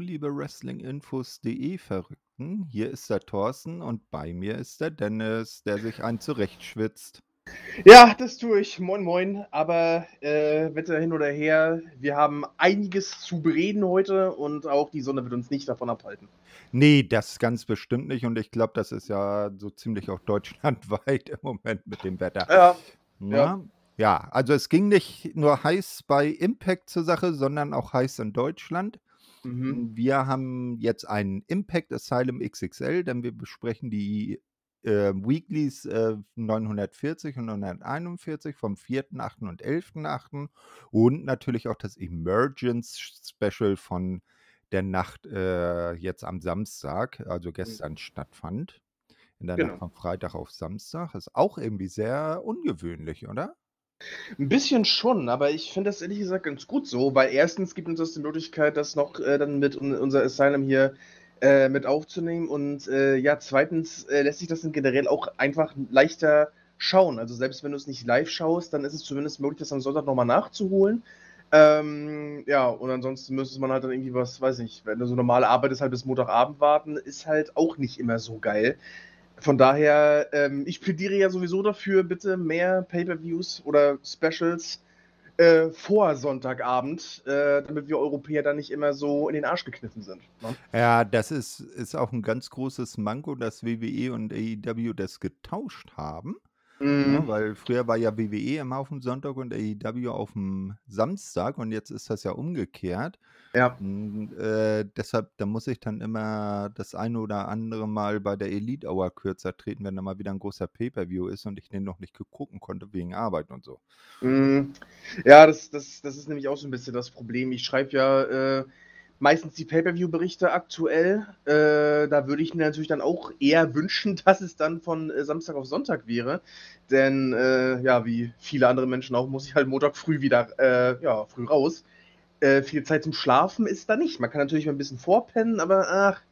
Hallo, liebe Wrestlinginfos.de Verrückten. Hier ist der Thorsten und bei mir ist der Dennis, der sich ein zurechtschwitzt. Ja, das tue ich. Moin, moin. Aber äh, Wetter hin oder her, wir haben einiges zu bereden heute und auch die Sonne wird uns nicht davon abhalten. Nee, das ganz bestimmt nicht und ich glaube, das ist ja so ziemlich auch deutschlandweit im Moment mit dem Wetter. Ja, Ja, ja. ja, also es ging nicht nur heiß bei Impact zur Sache, sondern auch heiß in Deutschland. Mhm. Wir haben jetzt einen Impact Asylum XXL, denn wir besprechen die äh, Weeklies äh, 940 und 941 vom 4.8. und 11.8. und natürlich auch das Emergence Special von der Nacht äh, jetzt am Samstag, also gestern stattfand. In der Nacht Genau. von Freitag auf Samstag. Ist auch irgendwie sehr ungewöhnlich, oder? Ein bisschen schon, aber ich finde das ehrlich gesagt ganz gut so, weil erstens gibt uns das die Möglichkeit, das noch äh, dann mit un unser Asylum hier äh, mit aufzunehmen und äh, ja, zweitens äh, lässt sich das dann generell auch einfach leichter schauen. Also selbst wenn du es nicht live schaust, dann ist es zumindest möglich, das am Sonntag nochmal nachzuholen. Ähm, ja, und ansonsten müsste man halt dann irgendwie was, weiß nicht, wenn du so normal arbeitest, halt bis Montagabend warten, ist halt auch nicht immer so geil. Von daher, ähm, ich plädiere ja sowieso dafür, bitte mehr Pay-per-Views oder Specials äh, vor Sonntagabend, äh, damit wir Europäer dann nicht immer so in den Arsch gekniffen sind. Ne? Ja, das ist, ist auch ein ganz großes Manko, dass WWE und AEW das getauscht haben. Ne? Mhm. Weil früher war ja WWE immer auf dem Sonntag und AEW auf dem Samstag und jetzt ist das ja umgekehrt. Ja. Und, äh, deshalb, da muss ich dann immer das eine oder andere Mal bei der Elite Hour kürzer treten, wenn da mal wieder ein großer Pay-Per-View ist und ich den noch nicht gucken konnte wegen Arbeit und so. Mhm. Ja, das, das, das ist nämlich auch so ein bisschen das Problem. Ich schreibe ja äh, meistens die Pay-per-view-Berichte aktuell. Äh, da würde ich mir natürlich dann auch eher wünschen, dass es dann von äh, Samstag auf Sonntag wäre. Denn äh, ja, wie viele andere Menschen auch, muss ich halt Montag früh wieder äh, ja, früh raus. Äh, viel Zeit zum Schlafen ist da nicht. Man kann natürlich mal ein bisschen vorpennen, aber ach.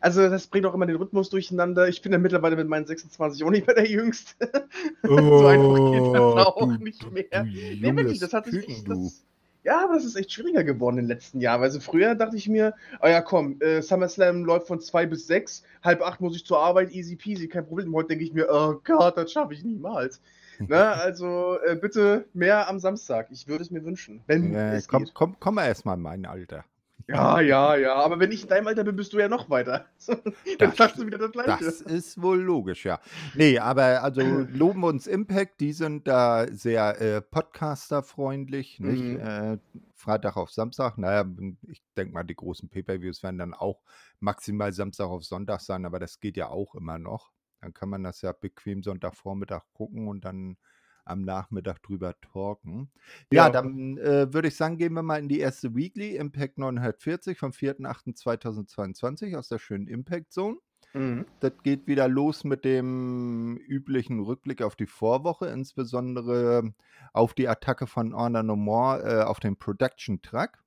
Also, das bringt auch immer den Rhythmus durcheinander. Ich bin ja mittlerweile mit meinen 26 auch nicht mehr der Jüngste. so einfach geht das Oh, auch du, nicht du, mehr. du Nee, wirklich, das hat sich echt. du. Das, ja, aber das ist echt schwieriger geworden in den letzten Jahren. Also früher dachte ich mir, oh ja, komm, äh, SummerSlam läuft von zwei bis sechs, halb acht muss ich zur Arbeit, easy peasy, kein Problem. Heute denke ich mir, oh Gott, das schaffe ich niemals. Ne? Also äh, bitte mehr am Samstag. Ich würde es mir wünschen, wenn Äh, es komm, geht. komm, komm mal erst mal in mein Alter. Ja, ja, ja. Aber wenn ich in deinem Alter bin, bist du ja noch weiter. Dann Das, sagst du wieder das Gleiche. das ist wohl logisch, ja. Nee, aber also loben wir uns Impact, die sind da sehr äh, Podcaster-freundlich, nicht? Mhm. Äh, Freitag auf Samstag, naja, ich denke mal, die großen Pay-Per-Views werden dann auch maximal Samstag auf Sonntag sein, aber das geht ja auch immer noch. Dann kann man das ja bequem Sonntagvormittag gucken und dann am Nachmittag drüber talken. Ja, Ja. dann äh, würde ich sagen, gehen wir mal in die erste Weekly, Impact 940 vom 4.8.2022 aus der schönen Impact Zone. Mhm. Das geht wieder los mit dem üblichen Rückblick auf die Vorwoche, insbesondere auf die Attacke von Honor No More äh, auf den Production Truck,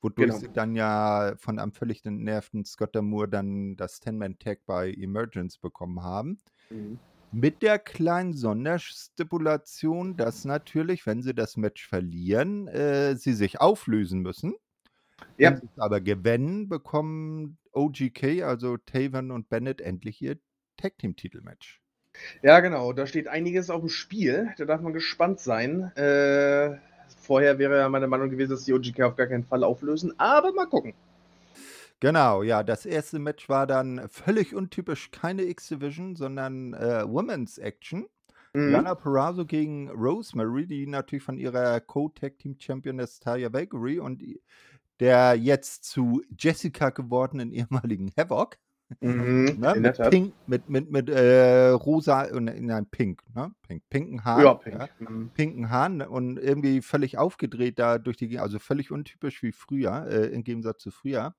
wodurch Genau. sie dann ja von einem völlig entnervten Scott Moore dann das Ten-Man-Tag bei Emergence bekommen haben. Mhm. Mit der kleinen Sonderstipulation, dass natürlich, wenn sie das Match verlieren, äh, sie sich auflösen müssen. Wenn Ja. sie es aber gewinnen, bekommen OGK, also Taven und Bennett, endlich ihr Tag-Team-Titel-Match. Ja, genau. Da steht einiges auf dem Spiel. Da darf man gespannt sein. Äh, vorher wäre ja meine Meinung gewesen, dass die OGK auf gar keinen Fall auflösen. Aber mal gucken. Genau, ja, das erste Match war dann völlig untypisch keine X-Division, sondern äh, Women's Action. Mhm. Diana Perazzo gegen Rosemary, die natürlich von ihrer Co-Tag-Team-Championess Taya Valkyrie und der jetzt zu Jessica gewordenen ehemaligen Havoc, Mhm. ne, mit. Pink, mit, mit, mit äh, rosa und nein, Pink, ne? Pink, pinken Ja, Haaren, Pink. ja, Mhm. pinken Haaren und irgendwie völlig aufgedreht da durch die, also völlig untypisch wie früher, äh, im Gegensatz zu früher.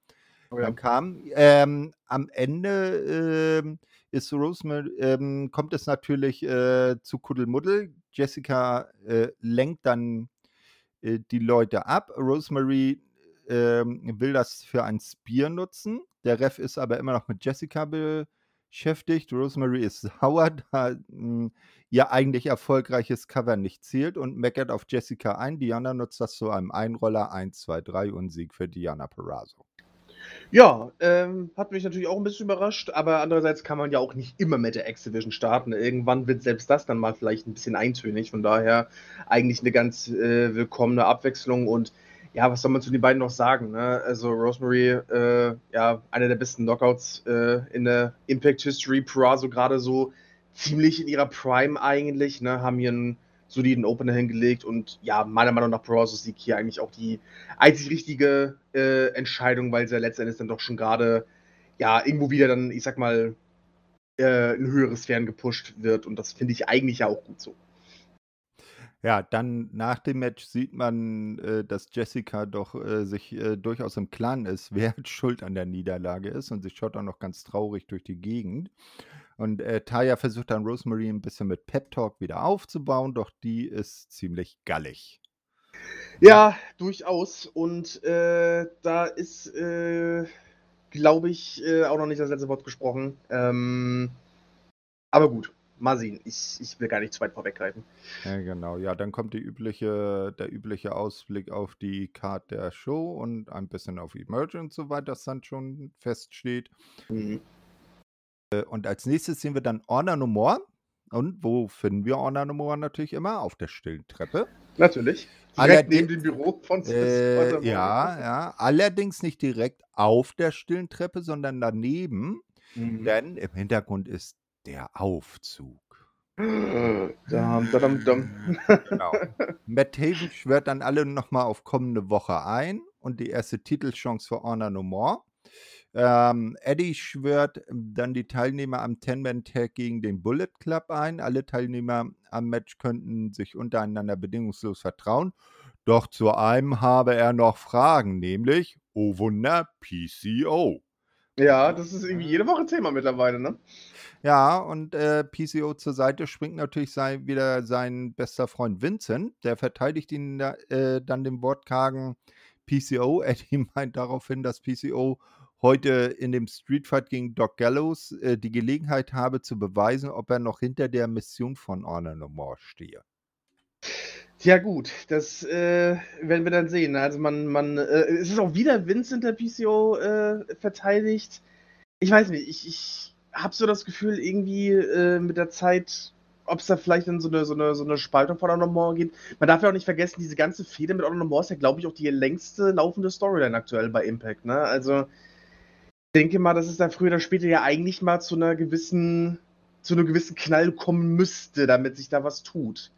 Oh ja. Kam ähm, am Ende ähm, ist Rosemary, ähm, kommt es natürlich äh, zu Kuddelmuddel. Jessica äh, lenkt dann äh, die Leute ab. Rosemary ähm, will das für ein Spear nutzen. Der Ref ist aber immer noch mit Jessica beschäftigt. Rosemary ist sauer, da mh, ihr eigentlich erfolgreiches Cover nicht zielt und meckert auf Jessica ein. Diana nutzt das zu einem Einroller 1, 2, 3 und Sieg für Diana Perazzo. Ja, ähm, hat mich natürlich auch ein bisschen überrascht, aber andererseits kann man ja auch nicht immer mit der X-Division starten. Irgendwann wird selbst das dann mal vielleicht ein bisschen eintönig. Von daher eigentlich eine ganz äh, willkommene Abwechslung und ja, was soll man zu den beiden noch sagen? Ne? Also Rosemary, äh, ja, einer der besten Knockouts äh, in der Impact History. Purazo gerade so ziemlich in ihrer Prime eigentlich, ne? Haben hier einen soliden Opener hingelegt und ja, meiner Meinung nach Brazos Sieg hier eigentlich auch die einzig richtige äh, Entscheidung, weil sie ja letztendlich dann doch schon gerade ja irgendwo wieder dann, ich sag mal, äh, ein höheres Fern gepusht wird und das finde ich eigentlich ja auch gut so. Ja, dann nach dem Match sieht man, äh, dass Jessica doch äh, sich äh, durchaus im Klaren ist, wer schuld an der Niederlage ist und sie schaut auch noch ganz traurig durch die Gegend. Und äh, Taya versucht dann Rosemary ein bisschen mit Pep Talk wieder aufzubauen, doch die ist ziemlich gallig. Ja, durchaus. Und äh, da ist, äh, glaube ich, äh, auch noch nicht das letzte Wort gesprochen. Ähm, aber gut, mal sehen. Ich, ich will gar nicht zu weit vorweggreifen. Ja, genau. Ja, dann kommt übliche, der übliche Ausblick auf die Card der Show und ein bisschen auf Emergence, soweit das dann schon feststeht. Mhm. Äh, und als nächstes sehen wir dann Honor No More. Und wo finden wir Honor No More natürlich immer? Auf der stillen Treppe. Natürlich. Direkt neben dem Büro von äh, Ja, ja. Allerdings nicht direkt auf der stillen Treppe, sondern daneben. Mhm. Denn im Hintergrund ist der Aufzug. Dam, dam, dam. genau. Matt Taven schwört dann alle nochmal auf kommende Woche ein und die erste Titelchance für Honor No More. Ähm, Eddie schwört dann die Teilnehmer am Ten-Man-Tag gegen den Bullet Club ein. Alle Teilnehmer am Match könnten sich untereinander bedingungslos vertrauen. Doch zu einem habe er noch Fragen, nämlich, oh Wunder, PCO. Ja, das ist irgendwie jede Woche Thema mittlerweile, ne? Ja, und äh, PCO zur Seite springt natürlich sein, wieder sein bester Freund Vincent. Der verteidigt ihn äh, dann dem wortkargen PCO. Eddie meint daraufhin, dass PCO heute in dem Streetfight gegen Doc Gallows äh, die Gelegenheit habe zu beweisen, ob er noch hinter der Mission von Honor No More stehe. Ja gut, das äh, werden wir dann sehen. Also man, man, äh, es ist auch wieder Vincent der PCO äh, verteidigt. Ich weiß nicht, ich, ich habe so das Gefühl, irgendwie äh, mit der Zeit, ob es da vielleicht in so eine, so eine, so eine Spaltung von Honor geht. Man darf ja auch nicht vergessen, diese ganze Fehde mit Honor ist ja, glaube ich, auch die längste laufende Storyline aktuell bei Impact. Ne? Also denke mal, dass es dann früher oder später ja eigentlich mal zu einer gewissen, zu einem gewissen Knall kommen müsste, damit sich da was tut.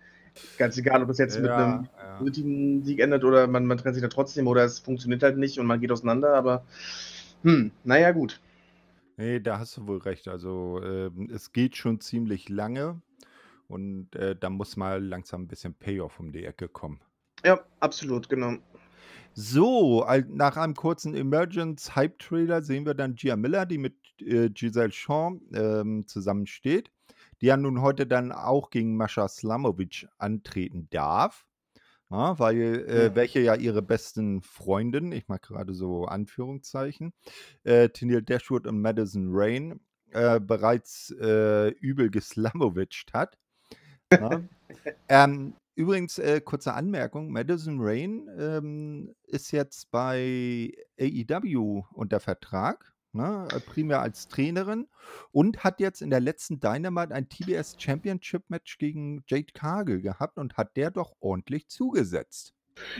Ganz egal, ob das jetzt ja, mit einem ja. Sieg endet oder man, man trennt sich da trotzdem oder es funktioniert halt nicht und man geht auseinander, aber hm, naja, gut. Nee, da hast du wohl recht. Also äh, es geht schon ziemlich lange und äh, da muss mal langsam ein bisschen Payoff um die Ecke kommen. Ja, absolut, genau. So, nach einem kurzen Emergence-Hype-Trailer sehen wir dann Gia Miller, die mit äh, Giselle Shaw ähm, zusammensteht, die ja nun heute dann auch gegen Mascha Slamovic antreten darf. Ja, weil, äh, ja. welche ja ihre besten Freundinnen, ich mag gerade so Anführungszeichen, äh, Tennille Dashwood und Madison Rain, äh, bereits äh, übel geslamowitscht hat. Ja. ähm, Übrigens, äh, kurze Anmerkung: Madison Rain ähm, ist jetzt bei AEW unter Vertrag, ne, äh, primär als Trainerin und hat jetzt in der letzten Dynamite ein TBS Championship Match gegen Jade Cargill gehabt und hat der doch ordentlich zugesetzt.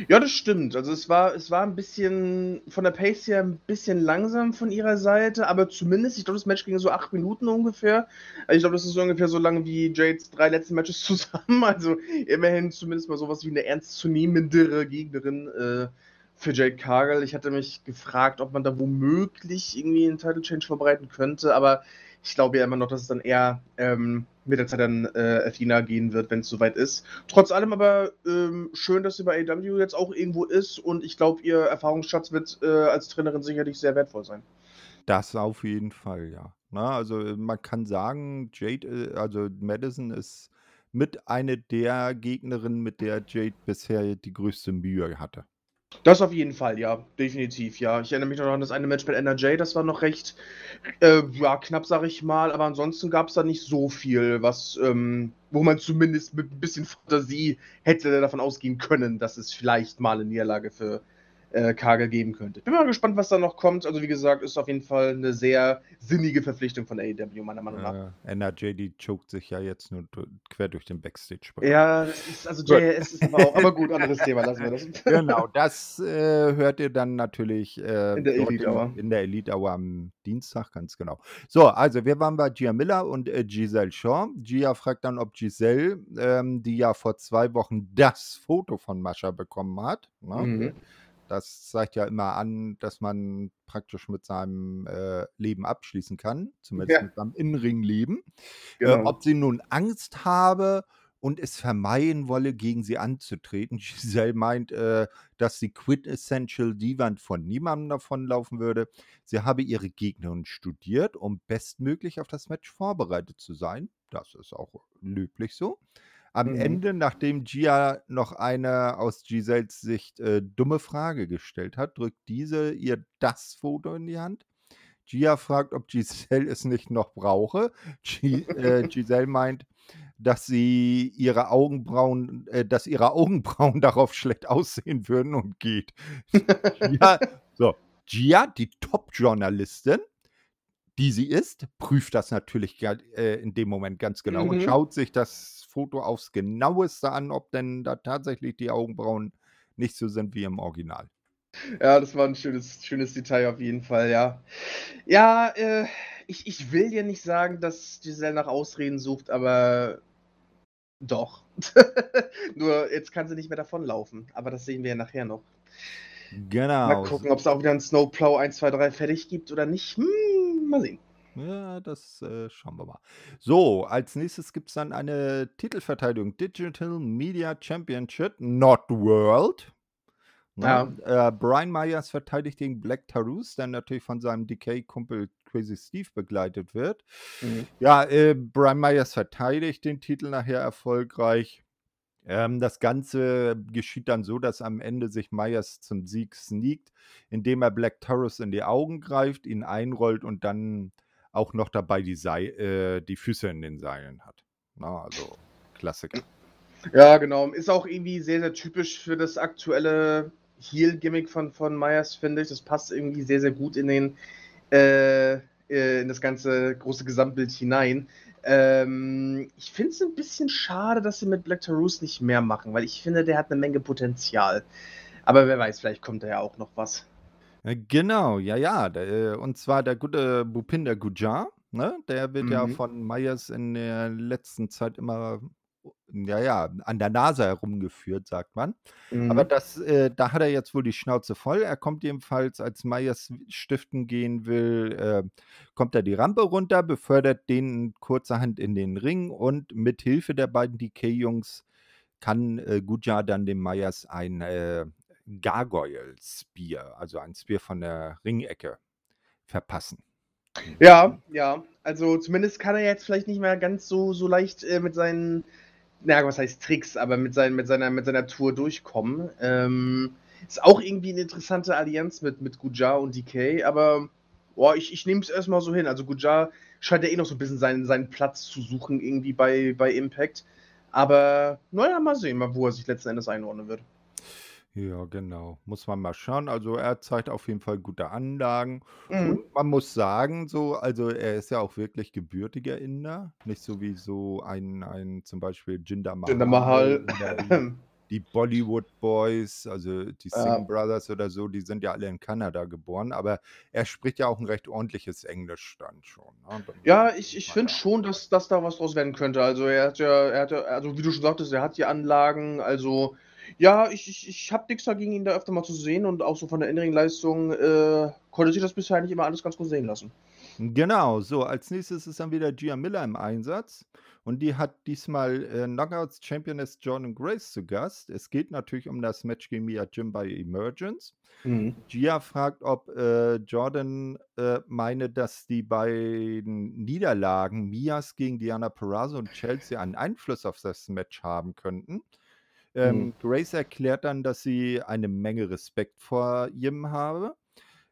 Ja, das stimmt. Also es war, es war ein bisschen von der Pace her ein bisschen langsam von ihrer Seite, aber zumindest, ich glaube, das Match ging so acht Minuten ungefähr. Also ich glaube, das ist so ungefähr so lange wie Jades drei letzten Matches zusammen. Also immerhin zumindest mal sowas wie eine ernstzunehmendere Gegnerin äh, für Jade Cargill. Ich hatte mich gefragt, ob man da womöglich irgendwie einen Title Change vorbereiten könnte, aber ich glaube ja immer noch, dass es dann eher ähm, mit der Zeit dann äh, Athena gehen wird, wenn es soweit ist. Trotz allem aber ähm, schön, dass sie bei AW jetzt auch irgendwo ist und ich glaube, ihr Erfahrungsschatz wird äh, als Trainerin sicherlich sehr wertvoll sein. Das auf jeden Fall, ja. Na, also äh, man kann sagen, Jade, äh, also Madison ist mit eine der Gegnerinnen, mit der Jade bisher die größte Mühe hatte. Das auf jeden Fall, ja, definitiv, ja. Ich erinnere mich noch an das eine Match mit NRJ, das war noch recht, äh, ja, knapp, sag ich mal, aber ansonsten gab es da nicht so viel, was, ähm, wo man zumindest mit ein bisschen Fantasie hätte davon ausgehen können, dass es vielleicht mal eine Niederlage für äh, Kage geben könnte. Bin mal gespannt, was da noch kommt. Also wie gesagt, ist auf jeden Fall eine sehr sinnige Verpflichtung von AEW, meiner Meinung nach. Äh, NRJ, die choked sich ja jetzt nur quer durch den backstage -Bereich. Ja, das ist, also JS ist aber auch, aber gut, anderes Thema, lassen wir das. genau, das äh, hört ihr dann natürlich äh, in der Elite Hour. In, in der Elite Hour am Dienstag, ganz genau. So, also wir waren bei Gia Miller und äh, Giselle Shaw. Gia fragt dann, ob Giselle, ähm, die ja vor zwei Wochen das Foto von Mascha bekommen hat, ne? mhm. Das zeigt ja immer an, dass man praktisch mit seinem äh, Leben abschließen kann, zumindest ja. mit seinem Innenringleben. Äh, genau. Äh, ob sie nun Angst habe und es vermeiden wolle, gegen sie anzutreten. Giselle meint, äh, dass sie Quintessential Divan von niemandem davonlaufen würde. Sie habe ihre Gegnerin studiert, um bestmöglich auf das Match vorbereitet zu sein. Das ist auch löblich so. Am mhm. Ende, nachdem Gia noch eine aus Giselles Sicht äh, dumme Frage gestellt hat, drückt diese ihr das Foto in die Hand. Gia fragt, ob Giselle es nicht noch brauche. G äh, Giselle meint, dass sie ihre Augenbrauen, äh, dass ihre Augenbrauen darauf schlecht aussehen würden und geht. ja, so. Gia, die Top-Journalistin, die sie ist, prüft das natürlich äh, in dem Moment ganz genau mhm. und schaut sich das Foto aufs genaueste an, ob denn da tatsächlich die Augenbrauen nicht so sind wie im Original. Ja, das war ein schönes, schönes Detail auf jeden Fall, ja. Ja, äh, ich, ich will dir nicht sagen, dass Giselle nach Ausreden sucht, aber doch. Nur jetzt kann sie nicht mehr davonlaufen. Aber das sehen wir ja nachher noch. Genau. Mal gucken, ob es auch wieder ein Snowplow 1, 2, 3 fertig gibt oder nicht. Hm, mal sehen. Ja, das äh, schauen wir mal. So, als nächstes gibt es dann eine Titelverteidigung. Digital Media Championship, not World. Ne? Ja. Äh, Brian Myers verteidigt gegen Black Tarus, der natürlich von seinem Decay-Kumpel Crazy Steve begleitet wird. Mhm. Ja, äh, Brian Myers verteidigt den Titel nachher erfolgreich. Ähm, das Ganze geschieht dann so, dass am Ende sich Myers zum Sieg sneakt, indem er Black Taurus in die Augen greift, ihn einrollt und dann auch noch dabei die, Sei äh, die Füße in den Seilen hat. Na, also Klassiker. Ja, genau. Ist auch irgendwie sehr, sehr typisch für das aktuelle Heal-Gimmick von, von Myers, finde ich. Das passt irgendwie sehr, sehr gut in den äh in das ganze große Gesamtbild hinein. Ähm, ich finde es ein bisschen schade, dass sie mit Black Tarus nicht mehr machen, weil ich finde, der hat eine Menge Potenzial. Aber wer weiß, vielleicht kommt da ja auch noch was. Äh, genau, ja, ja. Äh, und zwar der gute Bupinder Gujar, ne? Der wird ja mhm. von Myers in der letzten Zeit immer, ja, ja, an der Nase herumgeführt, sagt man. Aber mhm. das, äh, da hat er jetzt wohl die Schnauze voll. Er kommt jedenfalls, als Myers stiften gehen will, äh, kommt er die Rampe runter, befördert den kurzerhand in den Ring und mit Hilfe der beiden DK-Jungs kann äh, Gujar dann dem Myers ein äh, Gargoyle Spear, also ein Spear von der Ringecke, verpassen. Ja, ja. Also zumindest kann er jetzt vielleicht nicht mehr ganz so, so leicht äh, mit seinen, naja, was heißt Tricks, aber mit, sein, mit, seiner, mit seiner Tour durchkommen. Ähm, ist auch irgendwie eine interessante Allianz mit, mit Gujar und DK, aber boah, ich, ich nehme es erstmal so hin. Also Gujar scheint ja eh noch so ein bisschen seinen, seinen Platz zu suchen, irgendwie bei, bei Impact. Aber naja, mal sehen, wo er sich letzten Endes einordnen wird. Ja, genau. Muss man mal schauen. Also er zeigt auf jeden Fall gute Anlagen. Mhm. Und man muss sagen, so, also er ist ja auch wirklich gebürtiger Inder. Nicht so wie so ein, ein zum Beispiel Jinder Mahal. Jinder Mahal. Die, die, Bollywood Boys, also die Singh ja. Brothers oder so, die sind ja alle in Kanada geboren. Aber er spricht ja auch ein recht ordentliches Englisch dann schon. Ne? Dann ja, ich, ich finde schon, dass, dass da was draus werden könnte. Also er hat ja, er hat ja, also wie du schon sagtest, er hat die Anlagen, also ja, ich, ich, ich habe nichts dagegen, ihn da öfter mal zu sehen und auch so von der Innenring-Leistung äh, konnte sich das bisher eigentlich immer alles ganz gut sehen lassen. Genau, so, als nächstes ist dann wieder Gia Miller im Einsatz und die hat diesmal äh, Knockouts Championess Jordan Grace zu Gast. Es geht natürlich um das Match gegen Mia Jim bei Emergence. Mhm. Gia fragt, ob äh, Jordan äh, meine, dass die beiden Niederlagen Mias gegen Diana Perazzo und Chelsea einen Einfluss auf das Match haben könnten. Ähm, mhm. Grace erklärt dann, dass sie eine Menge Respekt vor ihm habe,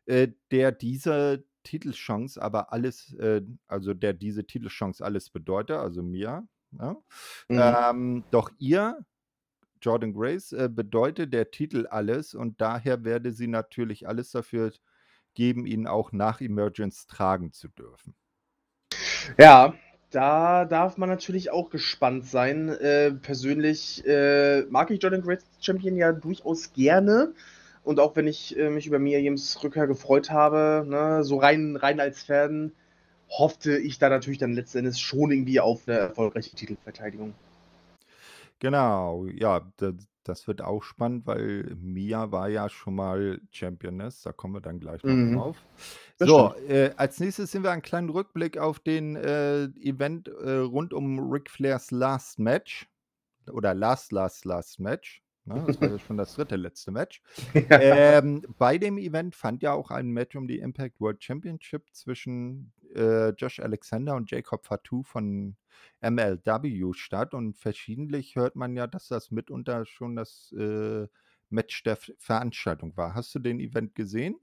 äh, der diese Titelchance aber alles, äh, also der diese Titelchance alles bedeutet, also mir. Ja? Mhm. Ähm, doch ihr Jordan Grace äh, bedeutet der Titel alles und daher werde sie natürlich alles dafür geben, ihn auch nach Emergence tragen zu dürfen. Ja, da darf man natürlich auch gespannt sein. Äh, persönlich äh, mag ich Jordan Grace Champion ja durchaus gerne. Und auch wenn ich äh, mich über Mia James Rückkehr gefreut habe, ne, so rein, rein als Fan, hoffte ich da natürlich dann letzten Endes schon irgendwie auf eine erfolgreiche Titelverteidigung. Genau, ja, das, wird auch spannend, weil Mia war ja schon mal Championess, da kommen wir dann gleich noch Mhm. drauf. Das So, äh, als nächstes sehen wir einen kleinen Rückblick auf den äh, Event äh, rund um Ric Flairs Last Match oder Last, Last, Last Match. Ne? Das war ja schon das dritte letzte Match. Ja. Ähm, bei dem Event fand ja auch ein Match um die Impact World Championship zwischen äh, Josh Alexander und Jacob Fatou von MLW statt. Und verschiedentlich hört man ja, dass das mitunter schon das äh, Match der Veranstaltung war. Hast du den Event gesehen?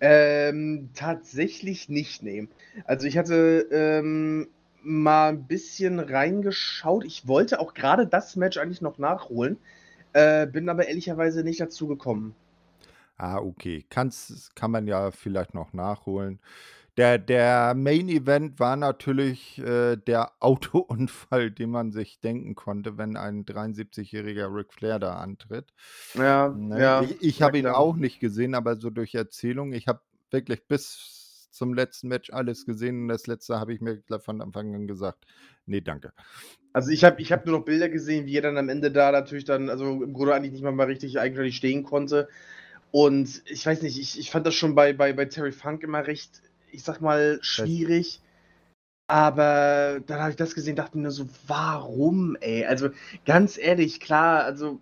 Ähm, tatsächlich nicht, ne. Also, ich hatte, ähm, mal ein bisschen reingeschaut. Ich wollte auch gerade das Match eigentlich noch nachholen, äh, bin aber ehrlicherweise nicht dazu gekommen. Ah, okay. Kann's, kann man ja vielleicht noch nachholen. Der, der Main Event war natürlich äh, der Autounfall, den man sich denken konnte, wenn ein 73-jähriger Ric Flair da antritt. Ja, Ne? ja, Ich, ich habe ihn auch nicht gesehen, aber so durch Erzählung. Ich habe wirklich bis zum letzten Match alles gesehen und das letzte habe ich mir von Anfang an gesagt, nee, danke. Also, ich habe ich habe nur noch Bilder gesehen, wie er dann am Ende da natürlich dann also, im Grunde eigentlich nicht mal mal richtig eigenständig stehen konnte. Und ich weiß nicht, ich ich fand das schon bei bei bei Terry Funk immer recht, ich sage mal, schwierig. Aber dann habe ich das gesehen, dachte mir nur so: „Warum, ey?“ Also, ganz ehrlich, klar, also,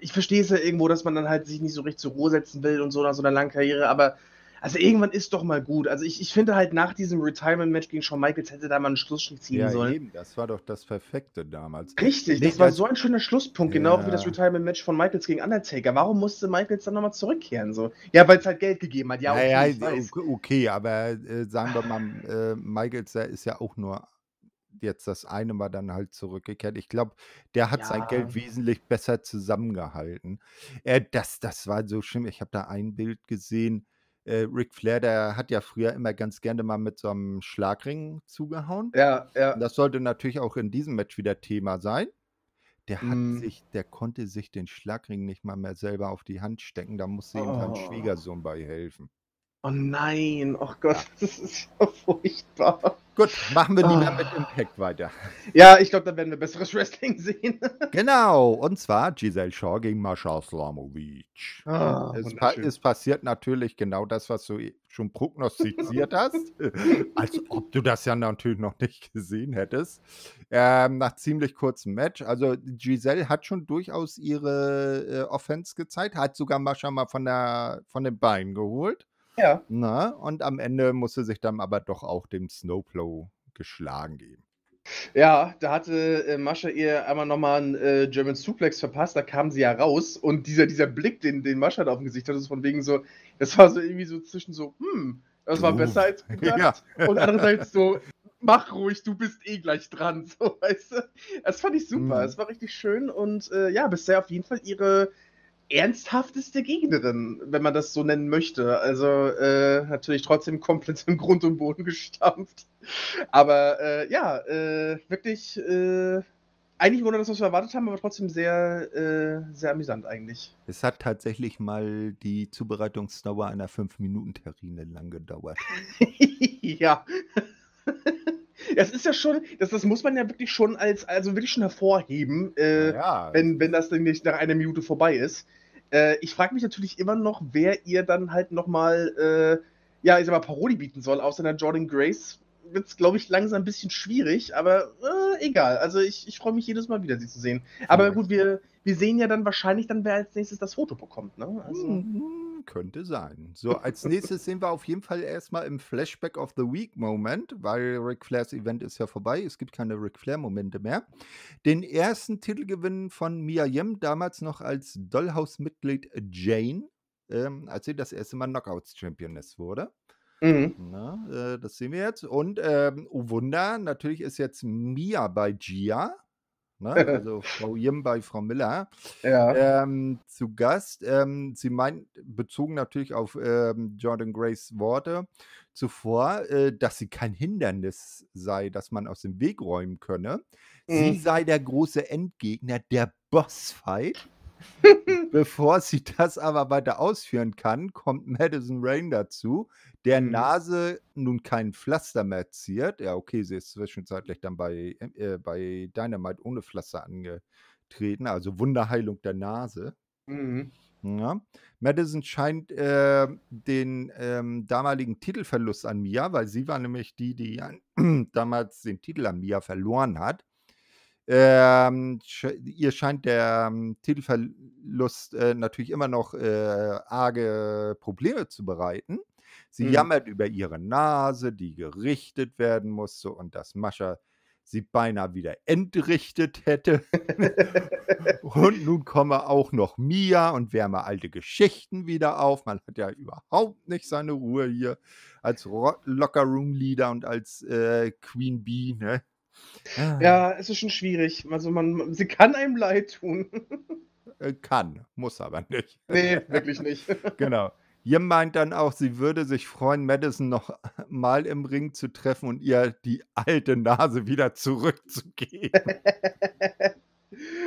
ich verstehe es ja irgendwo, dass man dann halt sich nicht so richtig zur Ruhe setzen will und so nach so 'ner langen Karriere, aber also, irgendwann ist doch mal gut. Also, ich ich finde halt nach diesem Retirement-Match gegen Shawn Michaels hätte da mal 'n Schlussstrich ziehen Ja, sollen. eben, das war doch das Perfekte damals. Richtig, Nee, das war so ein schöner Schlusspunkt, genau wie das Ja. Retirement-Match von Michaels gegen Undertaker. Warum musste Michaels dann noch mal zurückkehren so? Ja, weil's halt Geld gegeben hat. Ja, okay, naja, okay, aber äh, sagen wir mal, äh, Michaels, ist ja auch nur jetzt das eine Mal dann halt zurückgekehrt. Ich glaube, der hat sein Ja. Geld wesentlich besser zusammengehalten. Äh, das, das war so schlimm. Ich habe da ein Bild gesehen. Äh, Ric Flair, der hat ja früher immer ganz gerne mal mit so einem Schlagring zugehauen. Ja, ja. Und das sollte natürlich auch in diesem Match wieder Thema sein. Der hat Mhm. sich, der konnte sich den Schlagring nicht mal mehr selber auf die Hand stecken. Da musste ihm sein Oh. Schwiegersohn bei helfen. Oh nein, oh Gott, das ist ja furchtbar. Gut, machen wir lieber Ah. mit Impact weiter. Ja, ich glaube, dann werden wir besseres Wrestling sehen. Genau, und zwar Giselle Shaw gegen Mascha Slamovic. Ah, es, pa es passiert natürlich genau das, was du schon prognostiziert hast. Als ob du das ja natürlich noch nicht gesehen hättest. Ähm, nach ziemlich kurzem Match. Also Giselle hat schon durchaus ihre äh, Offense gezeigt, hat sogar Mascha mal von, der, von den Beinen geholt. Ja. Na, und am Ende musste sich dann aber doch auch dem Snowplow geschlagen geben. Ja, da hatte, äh, Mascha ihr einmal noch mal 'n, äh, German Suplex verpasst, da kam sie ja raus und dieser dieser Blick, den den Mascha da aufm Gesicht hatte, ist von wegen so das war so irgendwie so zwischen so: „Hm, das war Du. besser als gedacht.“ Ja. Und andererseits so: „Mach ruhig, du bist eh gleich dran“, so, weißt du? Das fand ich super. Mhm. Es war richtig schön und, äh, ja, bisher auf jeden Fall ihre ernsthafteste Gegnerin, wenn man das so nennen möchte. Also, äh, natürlich trotzdem komplett im Grund und Boden gestampft. Aber, äh, ja, äh, wirklich, äh, eigentlich ohne das, was wir erwartet haben, aber trotzdem sehr, äh, sehr amüsant eigentlich. Es hat tatsächlich mal die Zubereitungsdauer einer 5-Minuten-Terrine lang gedauert. Ja. Das ist ja schon das das muss man ja wirklich schon als also wirklich schon hervorheben, äh, ja, wenn wenn das dann nicht nach einer Minute vorbei ist. Äh, ich frage mich natürlich immer noch, wer ihr dann halt noch mal, äh, ja, ich sage mal, Parodie bieten soll. Außer der Jordan Grace wird's, glaube ich, langsam ein bisschen schwierig, aber, äh, egal. Also, ich ich freue mich jedes Mal wieder, sie zu sehen. Aber Vielleicht. gut, wir wir sehen ja dann wahrscheinlich dann, wer als Nächstes das Foto bekommt, ne? Also Mhm, könnte sein. So, als nächstes sehen wir auf jeden Fall erstmal im Flashback of the Week Moment, weil Ric Flairs Event ist ja vorbei. Es gibt keine Ric Flair Momente mehr. Den ersten Titelgewinn von Mia Yim, damals noch als Dollhouse-Mitglied Jane, ähm, als sie das erste Mal Knockouts-Championess wurde. Mhm. Na, äh, das sehen wir jetzt. Und ähm, oh Wunder, natürlich ist jetzt Mia bei Gia. Ne? also Frau Yim bei Frau Miller, Ja. ähm, zu Gast. Ähm, sie meint, bezogen natürlich auf ähm, Jordan Grays Worte zuvor, äh, dass sie kein Hindernis sei, das man aus dem Weg räumen könne. Sie Mhm. sei der große Endgegner, der Bossfight. Bevor sie das aber weiter ausführen kann, kommt Madison Rain dazu, der Mhm. Nase nun kein Pflaster mehr ziert. Ja, okay, sie ist zwischenzeitlich dann bei, äh, bei Dynamite ohne Pflaster angetreten, also Wunderheilung der Nase. Mhm. Ja. Madison scheint äh, den ähm, damaligen Titelverlust an Mia, weil sie war nämlich die, die an, damals den Titel an Mia verloren hat. Ähm, ihr scheint der ähm, Titelverlust äh, natürlich immer noch äh, arge Probleme zu bereiten. Sie Mhm. jammert über ihre Nase, die gerichtet werden musste und dass Mascha sie beinahe wieder entrichtet hätte. und nun komme auch noch Mia und wärme alte Geschichten wieder auf. Man hat ja überhaupt nicht seine Ruhe hier als Ro Lockerroom-Leader und als äh, Queen Bee, ne? Ah. Ja, es ist schon schwierig. Also man, sie kann einem leid tun. Äh, kann, muss aber nicht. nee, wirklich nicht. Genau. Jim meint dann auch, sie würde sich freuen, Madison noch mal im Ring zu treffen und ihr die alte Nase wieder zurückzugeben.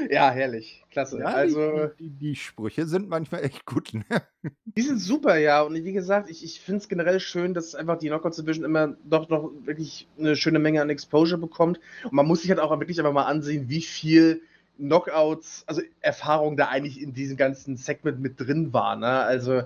ja, herrlich. Klasse. Ja, also, die, die, die Sprüche sind manchmal echt gut. Ne? die sind super, ja. Und wie gesagt, ich, ich finde es generell schön, dass einfach die Knockout Division immer doch noch wirklich eine schöne Menge an Exposure bekommt. Und man muss sich halt auch wirklich einfach mal ansehen, wie viel Knockouts, also Erfahrung da eigentlich in diesem ganzen Segment mit drin war. Ne? Also,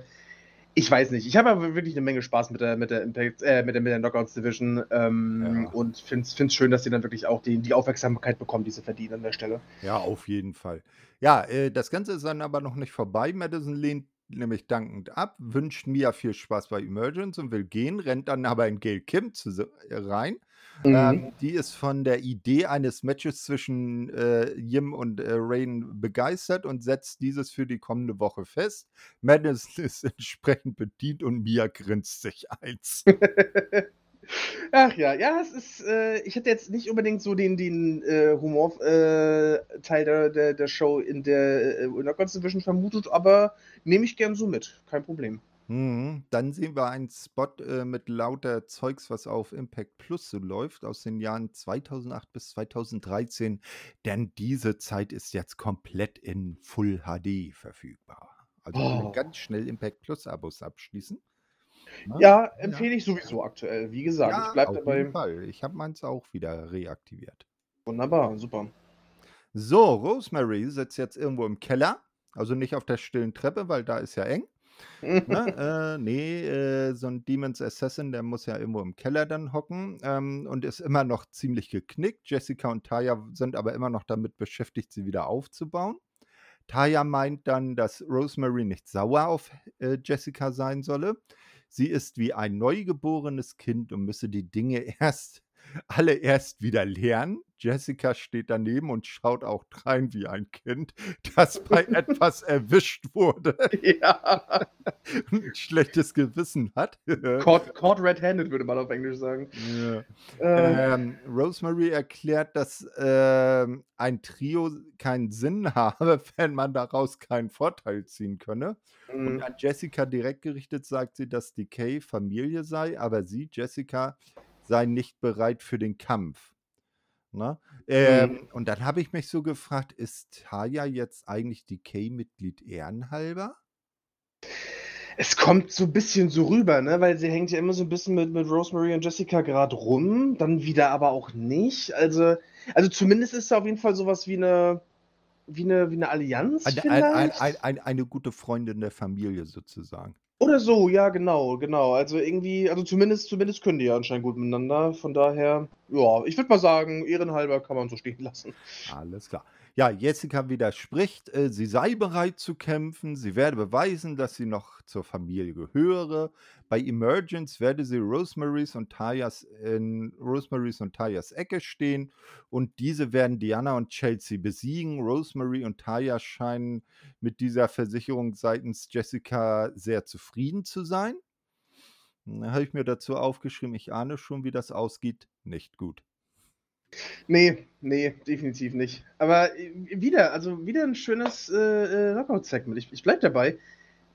ich weiß nicht. Ich habe aber wirklich eine Menge Spaß mit der, mit der Impact, äh, mit der, mit der Knockouts Division ähm, Ja. und finde es schön, dass sie dann wirklich auch die, die Aufmerksamkeit bekommen, die sie verdienen an der Stelle. Ja, auf jeden Fall. Ja, äh, das Ganze ist dann aber noch nicht vorbei. Madison lehnt nämlich dankend ab, wünscht Mia viel Spaß bei Emergence und will gehen, rennt dann aber in Gail Kim zu, rein. Mhm. Ähm, die ist von der Idee eines Matches zwischen äh, Yim und äh, Rain begeistert und setzt dieses für die kommende Woche fest. Madison ist entsprechend bedient und Mia grinst sich eins. Ach ja, ja, es ist, äh, ich hätte jetzt nicht unbedingt so den, den äh, Humor-Teil der, der, der Show in der, äh, in der Division vermutet, aber nehme ich gern so mit, kein Problem. Mhm. Dann sehen wir einen Spot äh, mit lauter Zeugs, was auf Impact Plus so läuft, aus den Jahren 2008 bis 2013. Denn diese Zeit ist jetzt komplett in Full HD verfügbar. Also Oh. ganz schnell Impact Plus Abos abschließen. Ne? Ja, empfehle ich sowieso aktuell. Wie gesagt, Ja, ich bleibe auf dabei. jeden Fall. Ich habe meins auch wieder reaktiviert. Wunderbar, super. So, Rosemary sitzt jetzt irgendwo im Keller. Also nicht auf der stillen Treppe, weil da ist ja eng. Ne? äh, nee, äh, so ein Demon's Assassin, der muss ja irgendwo im Keller dann hocken ähm, und ist immer noch ziemlich geknickt. Jessica und Taya sind aber immer noch damit beschäftigt, sie wieder aufzubauen. Taya meint dann, dass Rosemary nicht sauer auf äh, Jessica sein solle. Sie ist wie ein neugeborenes Kind und müsse die Dinge erst alle erst wieder lernen. Jessica steht daneben und schaut auch drein wie ein Kind, das bei etwas erwischt wurde ja, und ein schlechtes Gewissen hat. caught, caught red-handed, würde man auf Englisch sagen. Ja. Äh, Ähm, Rosemary erklärt, dass ähm, ein Trio keinen Sinn habe, wenn man daraus keinen Vorteil ziehen könne. Und mh, an Jessica direkt gerichtet sagt sie, dass Decay Familie sei, aber sie, Jessica, sei nicht bereit für den Kampf. Ne? Ähm, Und dann habe ich mich so gefragt, ist Taya jetzt eigentlich Decay-Mitglied ehrenhalber? Es kommt so ein bisschen so rüber, ne? Weil sie hängt ja immer so ein bisschen mit, mit Rosemary und Jessica gerade rum, dann wieder aber auch nicht. Also, also zumindest ist da auf jeden Fall sowas wie eine, wie eine, wie eine Allianz Eine, ein, ein, ein, eine gute Freundin der Familie sozusagen. Oder so, ja, genau, genau. Also irgendwie, also zumindest, zumindest können die ja anscheinend gut miteinander. Von daher, ja, ich würde mal sagen, ehrenhalber kann man so stehen lassen. Alles klar. Ja, Jessica widerspricht, äh, sie sei bereit zu kämpfen, sie werde beweisen, dass sie noch zur Familie gehöre. Bei Emergence werde sie Rosemarys und Tayas in Rosemarys und Tayas Ecke stehen und diese werden Diana und Chelsea besiegen. Rosemary und Taya scheinen mit dieser Versicherung seitens Jessica sehr zufrieden zu sein. Da habe ich mir dazu aufgeschrieben, ich ahne schon, wie das ausgeht. Nicht gut. Nee, nee, definitiv nicht. Aber äh, wieder, also wieder ein schönes äh, Knockout-Segment. Ich, ich bleib dabei.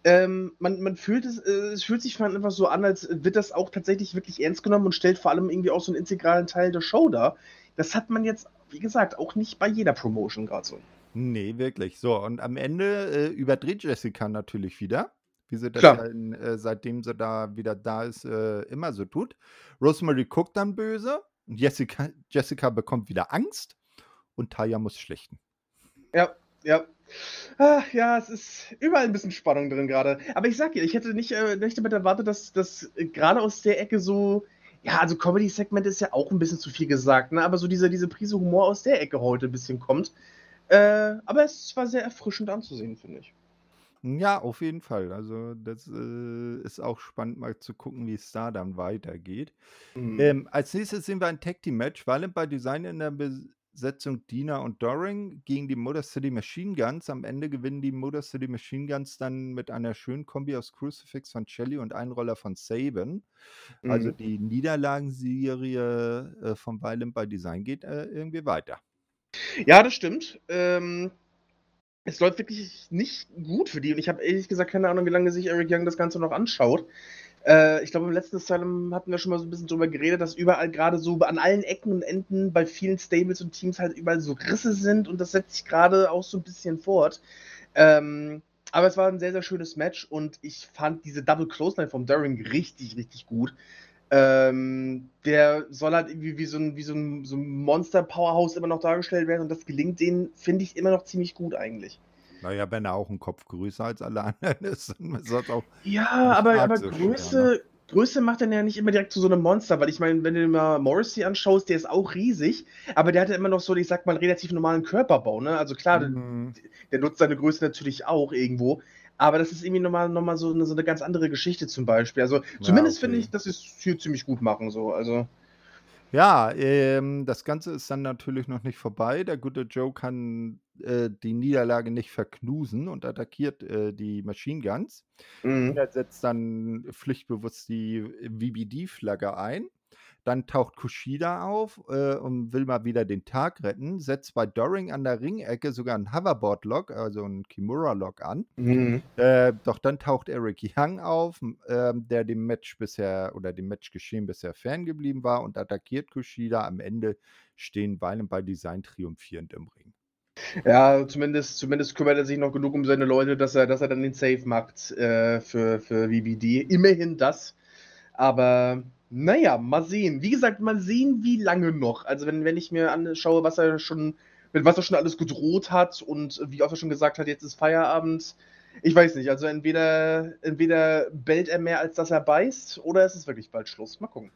Ähm, man, man fühlt es, äh, es fühlt sich einfach so an, als wird das auch tatsächlich wirklich ernst genommen und stellt vor allem irgendwie auch so einen integralen Teil der Show dar. Das hat man jetzt, wie gesagt, auch nicht bei jeder Promotion gerade so. Nee, wirklich. So, und am Ende äh, überdreht Jessica natürlich wieder, wie sie das ja in, äh, seitdem sie da wieder da ist, äh, immer so tut. Rosemary guckt dann böse und Jessica, Jessica bekommt wieder Angst und Taya muss schlichten. Ja, ja. Ach, ja, es ist überall ein bisschen Spannung drin gerade. Aber ich sag dir, ich hätte nicht, äh, nicht damit erwartet, dass das äh, gerade aus der Ecke so. Ja, also Comedy-Segment ist ja auch ein bisschen zu viel gesagt, ne? Aber so diese, diese Prise Humor aus der Ecke heute ein bisschen kommt. Äh, aber es war sehr erfrischend anzusehen, finde ich. Ja, auf jeden Fall. Also, das äh, ist auch spannend, mal zu gucken, wie es da dann weitergeht. Mhm. Ähm, als nächstes sehen wir ein Tag Team Match. Violent by Design in der Besetzung Dina und Doring gegen die Motor City Machine Guns. Am Ende gewinnen die Motor City Machine Guns dann mit einer schönen Kombi aus Crucifix von Shelly und Einroller von Saban. Also mhm. die Niederlagenserie äh, von Violent by Design geht äh, irgendwie weiter. Ja, das stimmt. Ähm, es läuft wirklich nicht gut für die. Und ich habe ehrlich gesagt keine Ahnung, wie lange sich Eric Young das Ganze noch anschaut. Äh, ich glaube, im letzten Asylum hatten wir schon mal so ein bisschen drüber geredet, dass überall gerade so an allen Ecken und Enden bei vielen Stables und Teams halt überall so Risse sind und das setzt sich gerade auch so ein bisschen fort. Ähm, aber es war ein sehr, sehr schönes Match und ich fand diese Double Close Line vom Daring richtig, richtig gut. Ähm, der soll halt irgendwie wie so ein, wie so ein, so ein Monster-Powerhouse immer noch dargestellt werden und das gelingt denen, finde ich, immer noch ziemlich gut eigentlich. Naja, wenn er auch ein Kopf größer als alle anderen ist, dann ist das auch. Ja, aber, aber so Größe, ne? Größe macht dann ja nicht immer direkt zu so einem Monster, weil ich meine, wenn du dir mal Morrissey anschaust, der ist auch riesig, aber der hat ja immer noch so, ich sag mal, einen relativ normalen Körperbau, ne? Also klar, mhm. der, der, nutzt seine Größe natürlich auch irgendwo, aber das ist irgendwie nochmal noch mal so, eine, so eine ganz andere Geschichte zum Beispiel. Also zumindest okay. finde ich, dass sie es hier ziemlich gut machen. So. Also. Ja, ähm, das Ganze ist dann natürlich noch nicht vorbei. Der gute Joe kann äh, die Niederlage nicht verknusen und attackiert äh, die Machine Guns. Mhm. Er setzt dann pflichtbewusst die VBD-Flagge ein. Dann taucht Kushida auf äh, und will mal wieder den Tag retten, setzt bei Doring an der Ringecke sogar einen Hoverboard-Lock, also einen Kimura-Lock an. Mhm. Äh, doch dann taucht Eric Young auf, äh, der dem Match bisher oder dem Matchgeschehen bisher ferngeblieben war und attackiert Kushida. Am Ende stehen Violent bei Design triumphierend im Ring. Ja, zumindest, zumindest kümmert er sich noch genug um seine Leute, dass er, dass er dann den Save macht äh, für, für VBD. Immerhin das. Aber naja, mal sehen. Wie gesagt, mal sehen, wie lange noch. Also, wenn, wenn ich mir anschaue, was er schon, mit was er schon alles gedroht hat und wie oft er schon gesagt hat, jetzt ist Feierabend. Ich weiß nicht. Also, entweder, entweder bellt er mehr, als dass er beißt, oder es ist wirklich bald Schluss. Mal gucken.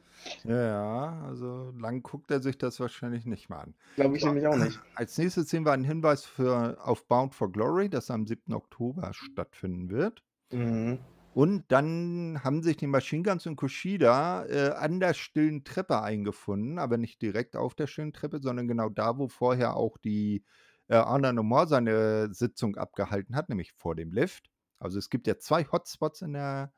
Ja, also lang guckt er sich das wahrscheinlich nicht mal an. Glaube ich nämlich auch nicht. Als nächstes sehen wir einen Hinweis für, auf Bound for Glory, das am 7. Oktober stattfinden wird. Mhm. Und dann haben sich die Machine Guns und Kushida äh, an der stillen Treppe eingefunden, aber nicht direkt auf der stillen Treppe, sondern genau da, wo vorher auch die äh, Arna Nomor seine Sitzung abgehalten hat, nämlich vor dem Lift. Also es gibt ja zwei Hotspots in der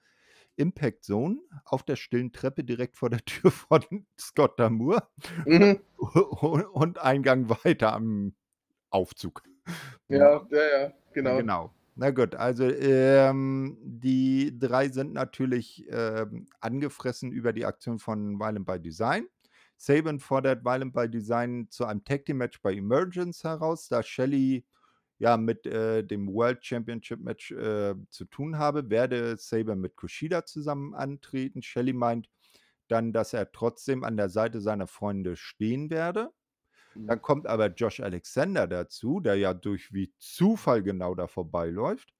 Impact Zone auf der stillen Treppe direkt vor der Tür von Scott Damour mhm. und Eingang weiter am Aufzug. Ja, ja, ja, genau. Genau. Na gut, also ähm, die drei sind natürlich ähm, angefressen über die Aktion von Violent by Design. Saban fordert Violent by Design zu einem Tag Team Match bei Emergence heraus, da Shelly ja mit äh, dem World Championship Match äh, zu tun habe, werde Saban mit Kushida zusammen antreten. Shelly meint dann, dass er trotzdem an der Seite seiner Freunde stehen werde. Dann mhm. kommt aber Josh Alexander dazu, der ja durch wie Zufall genau da vorbeiläuft.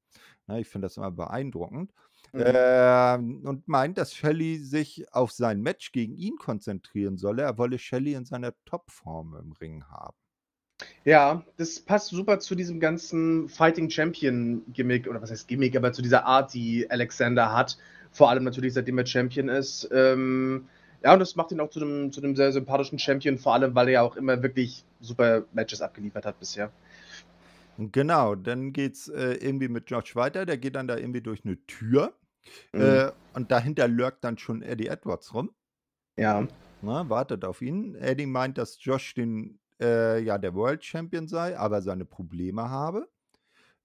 Na, ich finde das immer beeindruckend. Mhm. Ähm, und meint, dass Shelley sich auf sein Match gegen ihn konzentrieren solle. Er wolle Shelley in seiner Topform im Ring haben. Ja, das passt super zu diesem ganzen Fighting Champion Gimmick, oder was heißt Gimmick, aber zu dieser Art, die Alexander hat. Vor allem natürlich, seitdem er Champion ist. Ähm, ja, und das macht ihn auch zu einem, zu einem sehr sympathischen Champion, vor allem, weil er ja auch immer wirklich super Matches abgeliefert hat bisher. Genau, dann geht's äh, irgendwie mit Josh weiter. Der geht dann da irgendwie durch eine Tür. Mhm. Äh, und dahinter lurkt dann schon Eddie Edwards rum. Ja. ne, wartet auf ihn. Eddie meint, dass Josh den, äh, ja, der World Champion sei, aber seine Probleme habe.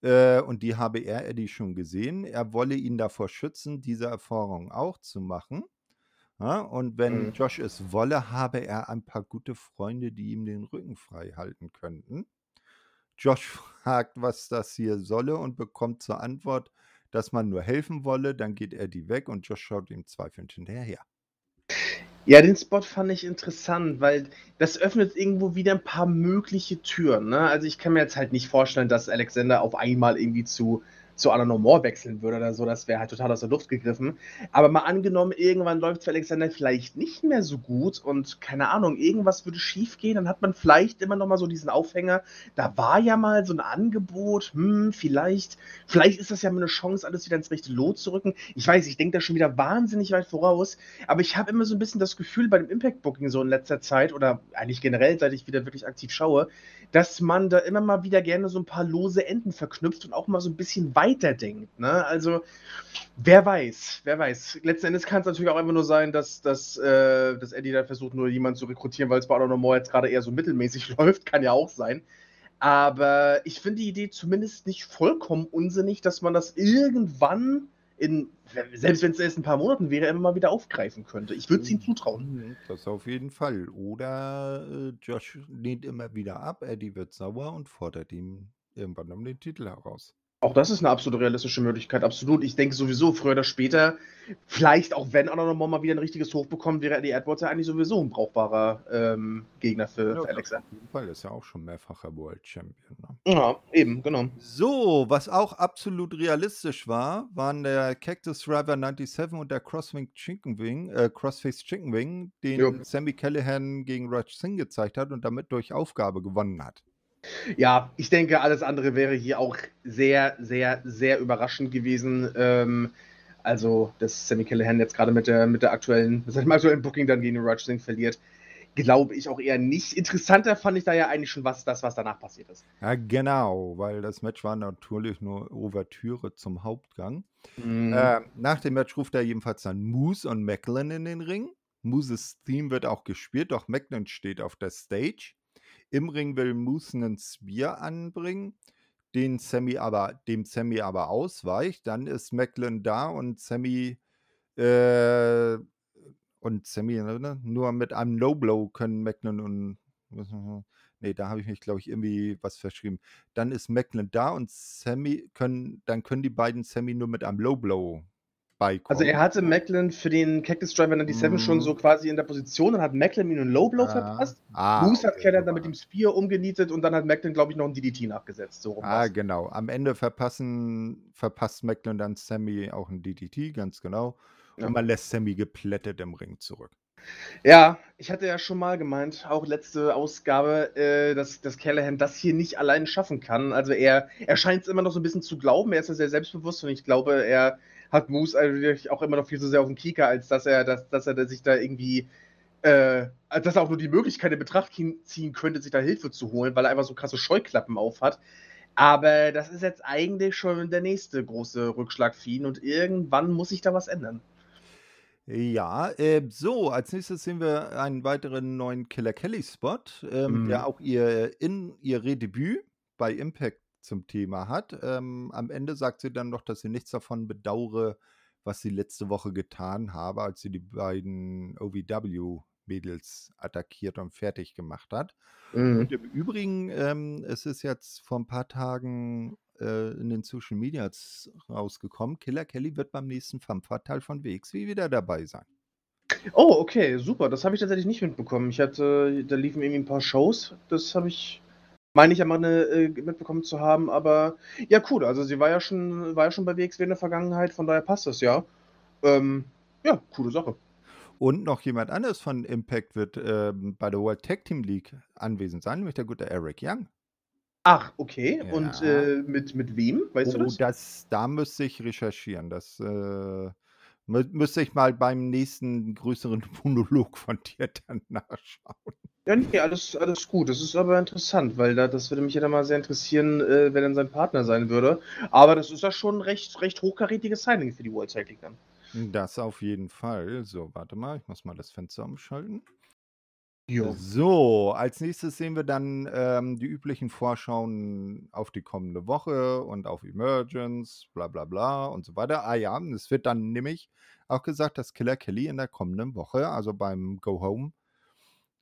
Äh, und die habe er, Eddie, schon gesehen. Er wolle ihn davor schützen, diese Erfahrung auch zu machen. Ja, und wenn Mhm. Josh es wolle, habe er ein paar gute Freunde, die ihm den Rücken frei halten könnten. Josh fragt, was das hier solle und bekommt zur Antwort, dass man nur helfen wolle. Dann geht Eddie weg und Josh schaut ihm zweifelnd hinterher. Ja, den Spot fand ich interessant, weil das öffnet irgendwo wieder ein paar mögliche Türen. Ne? Also ich kann mir jetzt halt nicht vorstellen, dass Alexander auf einmal irgendwie zu, zu Anna No More wechseln würde oder so. Das wäre halt total aus der Luft gegriffen. Aber mal angenommen, irgendwann läuft für Alexander vielleicht nicht mehr so gut und keine Ahnung, irgendwas würde schief gehen, dann hat man vielleicht immer noch mal so diesen Aufhänger. Da war ja mal so ein Angebot, hm, vielleicht, vielleicht ist das ja mal eine Chance, alles wieder ins rechte Lot zu rücken. Ich weiß, ich denke da schon wieder wahnsinnig weit voraus, aber ich habe immer so ein bisschen das Gefühl bei dem Impact Booking so in letzter Zeit oder eigentlich generell, seit ich wieder wirklich aktiv schaue, dass man da immer mal wieder gerne so ein paar lose Enden verknüpft und auch mal so ein bisschen weiterdenkt. Ne? Also, wer weiß, wer weiß. Letzten Endes kann es natürlich auch einfach nur sein, dass, dass, äh, dass Eddie da versucht, nur jemanden zu rekrutieren, weil es bei Honor No More jetzt gerade eher so mittelmäßig läuft. Kann ja auch sein. Aber ich finde die Idee zumindest nicht vollkommen unsinnig, dass man das irgendwann in, selbst wenn es erst ein paar Monaten wäre, immer mal wieder aufgreifen könnte. Ich würde es ihm zutrauen. Mhm, Das auf jeden Fall. Oder äh, Josh lehnt immer wieder ab, Eddie wird sauer und fordert ihm irgendwann um den Titel heraus. Auch das ist eine absolut realistische Möglichkeit, absolut. Ich denke sowieso, früher oder später, vielleicht auch wenn More mal wieder ein richtiges Hoch bekommt, wäre Eddie Edwards ja eigentlich sowieso ein brauchbarer ähm, Gegner für, Ja, für Alexa. Auf jeden Fall ist ja auch schon mehrfacher World Champion. Ne? Ja, eben, genau. So, was auch absolut realistisch war, waren der Cactus River 97 und der Crosswing Chicken Wing, äh, Crossface Chicken Wing, den Jo. Sammy Callahan gegen Raj Singh gezeigt hat und damit durch Aufgabe gewonnen hat. Ja, ich denke, alles andere wäre hier auch sehr, sehr, sehr überraschend gewesen. Ähm, also, dass Sammy Callahan jetzt gerade mit der, mit der aktuellen, mit seinem aktuellen Booking dann gegen Raj Singh verliert, glaube ich auch eher nicht. Interessanter fand ich da ja eigentlich schon was, das, was danach passiert ist. Ja, genau, weil das Match war natürlich nur Ouvertüre zum Hauptgang. Mhm. Äh, nach dem Match ruft er jedenfalls dann Moose und Macklin in den Ring. Mooses Theme wird auch gespielt, doch Macklin steht auf der Stage. Im Ring will Moose einen Spear anbringen, den Sammy aber, dem Sammy aber ausweicht. Dann ist Macklin da und Sammy äh, und Sammy, ne, nur mit einem No-Blow können Macklin und Nee, da habe ich mich, glaube ich, irgendwie was verschrieben. Dann ist Macklin da und Sammy können, dann können die beiden Sammy nur mit einem Low Blow beikommen. Also er hatte Macklin für den Cactus Driver 97 Mhm. schon so quasi in der Position, dann hat Macklin ihm einen Low Blow Ah. verpasst. Ah, Moose hat okay, Keller dann mit dem Spear umgenietet und dann hat Macklin, glaube ich, noch einen DDT nachgesetzt. So Ah, war's. genau. Am Ende verpassen, verpasst Macklin dann Sammy auch ein DDT, ganz genau. Ja. Und man lässt Sammy geplättet im Ring zurück. Ja, ich hatte ja schon mal gemeint, auch letzte Ausgabe, äh, dass, dass Callahan das hier nicht allein schaffen kann. Also er, er scheint es immer noch so ein bisschen zu glauben, er ist ja sehr selbstbewusst und ich glaube, er hat Moose eigentlich auch immer noch viel zu sehr auf dem Kieker, als dass er, dass, dass er sich da irgendwie, äh, als dass er auch nur die Möglichkeit in Betracht ziehen könnte, sich da Hilfe zu holen, weil er einfach so krasse Scheuklappen auf hat. Aber das ist jetzt eigentlich schon der nächste große Rückschlag für ihn und irgendwann muss sich da was ändern. Ja, äh, so, als nächstes sehen wir einen weiteren neuen Killer Kelly-Spot, ähm, Mhm. der auch ihr in ihr Redebüt bei Impact zum Thema hat. Ähm, am Ende sagt sie dann noch, dass sie nichts davon bedauere, was sie letzte Woche getan habe, als sie die beiden OVW-Mädels attackiert und fertig gemacht hat. Mhm. Und im Übrigen, ähm, es ist jetzt vor ein paar Tagen äh, in den Social Medias rausgekommen, Killer Kelly wird beim nächsten Femme-Teil von WXW wieder dabei sein. Oh, okay, super. Das habe ich tatsächlich nicht mitbekommen. Ich hatte, da liefen irgendwie ein paar Shows. Das habe ich, meine ich ja mal eine, äh, mitbekommen zu haben. Aber ja, cool. Also sie war ja schon, war ja schon bei WXW in der Vergangenheit. Von daher passt das ja. Ähm, ja, coole Sache. Und noch jemand anderes von Impact wird ähm, bei der World Tag Team League anwesend sein, nämlich der gute Eric Young. Ach, okay. Und Ja. äh, mit, mit wem? Weißt oh, du das? das, da müsste ich recherchieren. Das äh, mü müsste ich mal beim nächsten größeren Monolog von dir dann nachschauen. Ja, nee, alles, alles gut. Das ist aber interessant, weil da, das würde mich ja dann mal sehr interessieren, äh, wer denn sein Partner sein würde. Aber das ist ja schon ein recht, recht hochkarätiges Signing für die World Tag League dann. Das auf jeden Fall. So, warte mal, ich muss mal das Fenster umschalten. Jo. So, als nächstes sehen wir dann, ähm, die üblichen Vorschauen auf die kommende Woche und auf Emergence, bla bla bla und so weiter. Ah ja, es wird dann nämlich auch gesagt, dass Killer Kelly in der kommenden Woche, also beim Go Home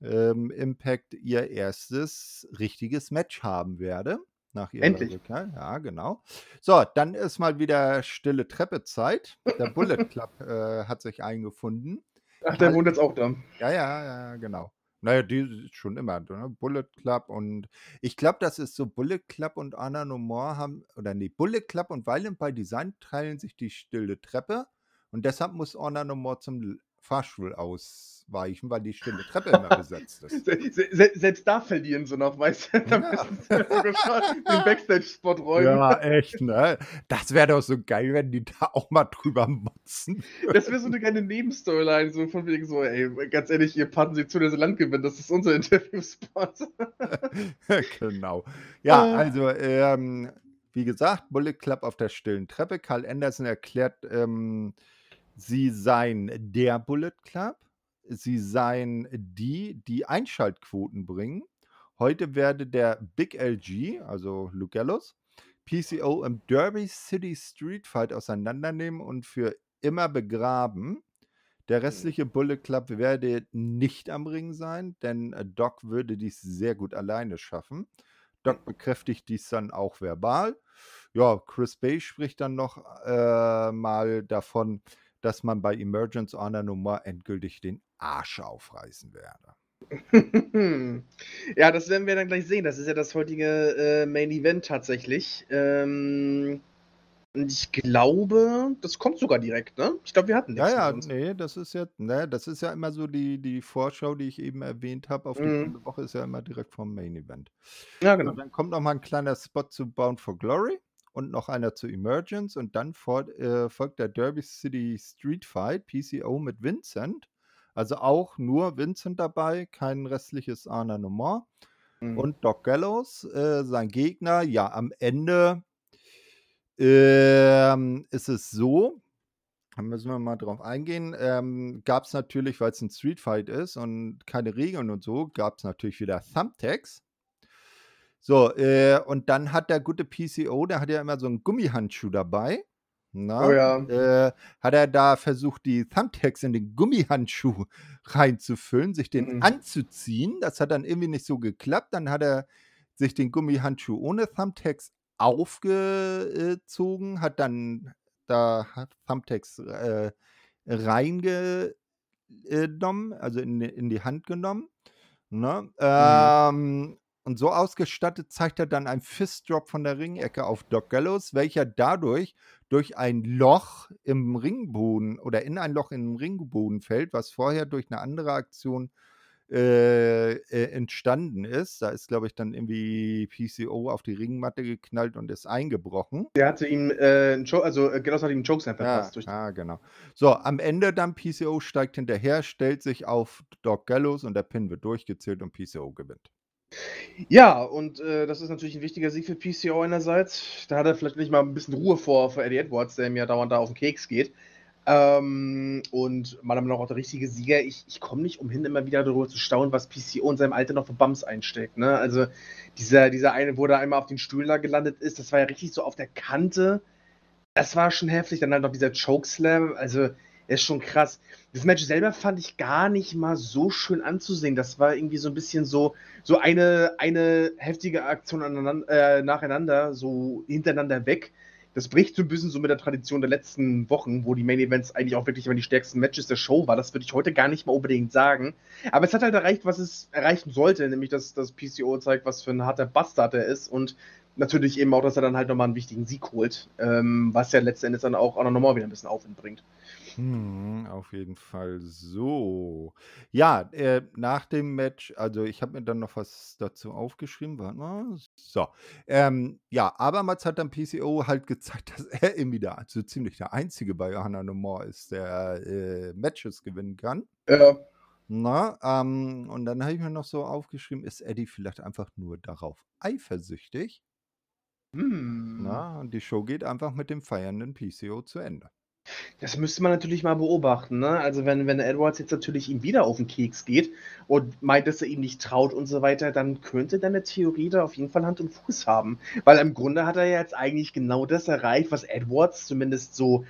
ähm, Impact, ihr erstes richtiges Match haben werde. Nach ihrer Endlich. Rückkehr. Ja, genau. So, dann ist mal wieder stille Treppe-Zeit. Der Bullet Club äh, hat sich eingefunden. Ach, der wohnt jetzt auch da. ja, ja, ja, genau. Na ja, die ist schon immer, ne? Bullet Club und ich glaube, das ist so Bullet Club und Honor No More haben oder ne, Bullet Club und Violent by Design teilen sich die stille Treppe und deshalb muss Honor No More zum Fahrstuhl ausweichen, weil die stille Treppe immer besetzt ist. Se se se selbst da verlieren sie noch, weißt du? Da Ja. müssen sie den Backstage-Spot räumen. Ja, echt, ne? Das wäre doch so geil, wenn die da auch mal drüber motzen. Das wäre so 'ne geile Nebenstoryline, so von wegen so: „Ey, ganz ehrlich, ihr patten sie zu, dass sie Land gewinnen. Das ist unser Interviewspot.“ Genau. Ja, Äh. also, ähm, wie gesagt, Bullet Club auf der stillen Treppe. Karl Anderson erklärt, ähm, sie seien der Bullet Club. Sie seien die, die Einschaltquoten bringen. Heute werde der Big LG, also Luke Gallows, PCO im Derby City Street Fight auseinandernehmen und für immer begraben. Der Mhm. restliche Bullet Club werde nicht am Ring sein, denn äh, Doc würde dies sehr gut alleine schaffen. Doc bekräftigt dies dann auch verbal. Ja, Chris Bay spricht dann noch äh, mal davon, dass man bei Emergence Honor Nummer endgültig den Arsch aufreißen werde. Ja, das werden wir dann gleich sehen. Das ist ja das heutige, äh, Main Event tatsächlich. Ähm, und ich glaube, das kommt sogar direkt, ne? Ich glaube, wir hatten Ja, nix ja, mehr sonst. ne, das ist ja ne, das ist ja immer so die die Vorschau, die ich eben erwähnt habe auf die Mhm. kommende Woche, ist ja immer direkt vorm Main Event. Ja, genau. dann kommt noch mal 'n kleiner Spot zu Bound for Glory und noch einer zu Emergence und dann fort äh, folgt der Derby City Street Fight, PCO mit Vincent. Also auch nur Vincent dabei, kein restliches No More. Mhm. Und Doc Gallows, äh, sein Gegner. Ja, am Ende ähm, ist es so, da müssen wir mal drauf eingehen, ähm, gab's natürlich, weil's 'n Street Fight ist und keine Regeln und so, gab's natürlich wieder Thumbtacks. So, äh, und dann hat der gute PCO, der hat ja immer so 'n Gummihandschuh dabei, ne? Oh ja. Äh, hat er da versucht, die Thumbtacks in den Gummihandschuh reinzufüllen, sich den Mhm. anzuziehen. Das hat dann irgendwie nicht so geklappt. Dann hat er sich den Gummihandschuh ohne Thumbtacks aufgezogen, hat dann da Thumbtacks, äh, reinge äh, genommen, also in die in die Hand genommen, ne? Mhm. Und so ausgestattet zeigt er dann einen Fist Drop von der Ringecke auf Doc Gallows, welcher dadurch durch ein Loch im Ringboden oder in ein Loch im Ringboden fällt, was vorher durch 'ne andere Aktion, äh, äh, entstanden ist. Da ist, glaube ich, dann irgendwie PCO auf die Ringmatte geknallt und ist eingebrochen. Der hatte ihm, äh, also, äh, Gallows hat ihm 'n Chokeslam verpasst ja, genau. So, am Ende dann PCO steigt hinterher, stellt sich auf Doc Gallows und der Pin wird durchgezählt und PCO gewinnt. Ja, und, äh, das ist natürlich 'n wichtiger Sieg für PCO einerseits. Da hat er vielleicht nicht mal 'n bisschen Ruhe vor vor Eddie Edwards, der ihm ja dauernd da auf 'n Keks geht. Ähm, und meiner Meinung nach auch der richtige Sieger. Ich ich komme nicht umhin, immer wieder darüber zu staunen, was PCO in seinem Alter noch für Bumps einsteckt, ne? Also, dieser dieser eine, wo er einmal auf den Stuhl da gelandet ist, das war ja richtig so auf der Kante. Das war schon heftig. Dann halt noch dieser Chokeslam, also, ist schon krass. Das Match selber fand ich gar nicht mal so schön anzusehen. Das war irgendwie so 'n bisschen so so eine eine heftige Aktion aneinander äh, nacheinander, so hintereinander weg. Das bricht so 'n bisschen so mit der Tradition der letzten Wochen, wo die Main Events eigentlich auch wirklich immer die stärksten Matches der Show war. Das würde ich heute gar nicht mal unbedingt sagen. Aber es hat halt erreicht, was es erreichen sollte, nämlich dass dass PCO zeigt, was für 'n harter Bastard er ist und natürlich eben auch, dass er dann halt noch mal 'n wichtigen Sieg holt, ähm, was ja letzten Endes dann auch Honor No More wieder 'n bisschen Aufwind bringt. Mhm, auf jeden Fall. So. Ja, äh, nach dem Match also, ich habe mir dann noch was dazu aufgeschrieben. Warte mal. So. Ähm, ja, abermals hat dann PCO halt gezeigt, dass er irgendwie der so ziemlich der Einzige bei Honor No More ist, der, äh, Matches gewinnen kann. Ja. Ne? Ähm, und dann habe ich mir noch so aufgeschrieben, ist Eddie vielleicht einfach nur darauf eifersüchtig? Hm. Ne? Und die Show geht einfach mit dem feiernden PCO zu Ende. Das müsste man natürlich mal beobachten, ne? Also, wenn wenn Edwards jetzt natürlich ihm wieder auf 'n Keks geht und meint, dass er ihm nicht traut und so weiter, dann könnte deine Theorie da auf jeden Fall Hand und Fuß haben. Weil im Grunde hat er ja jetzt eigentlich genau das erreicht, was Edwards zumindest so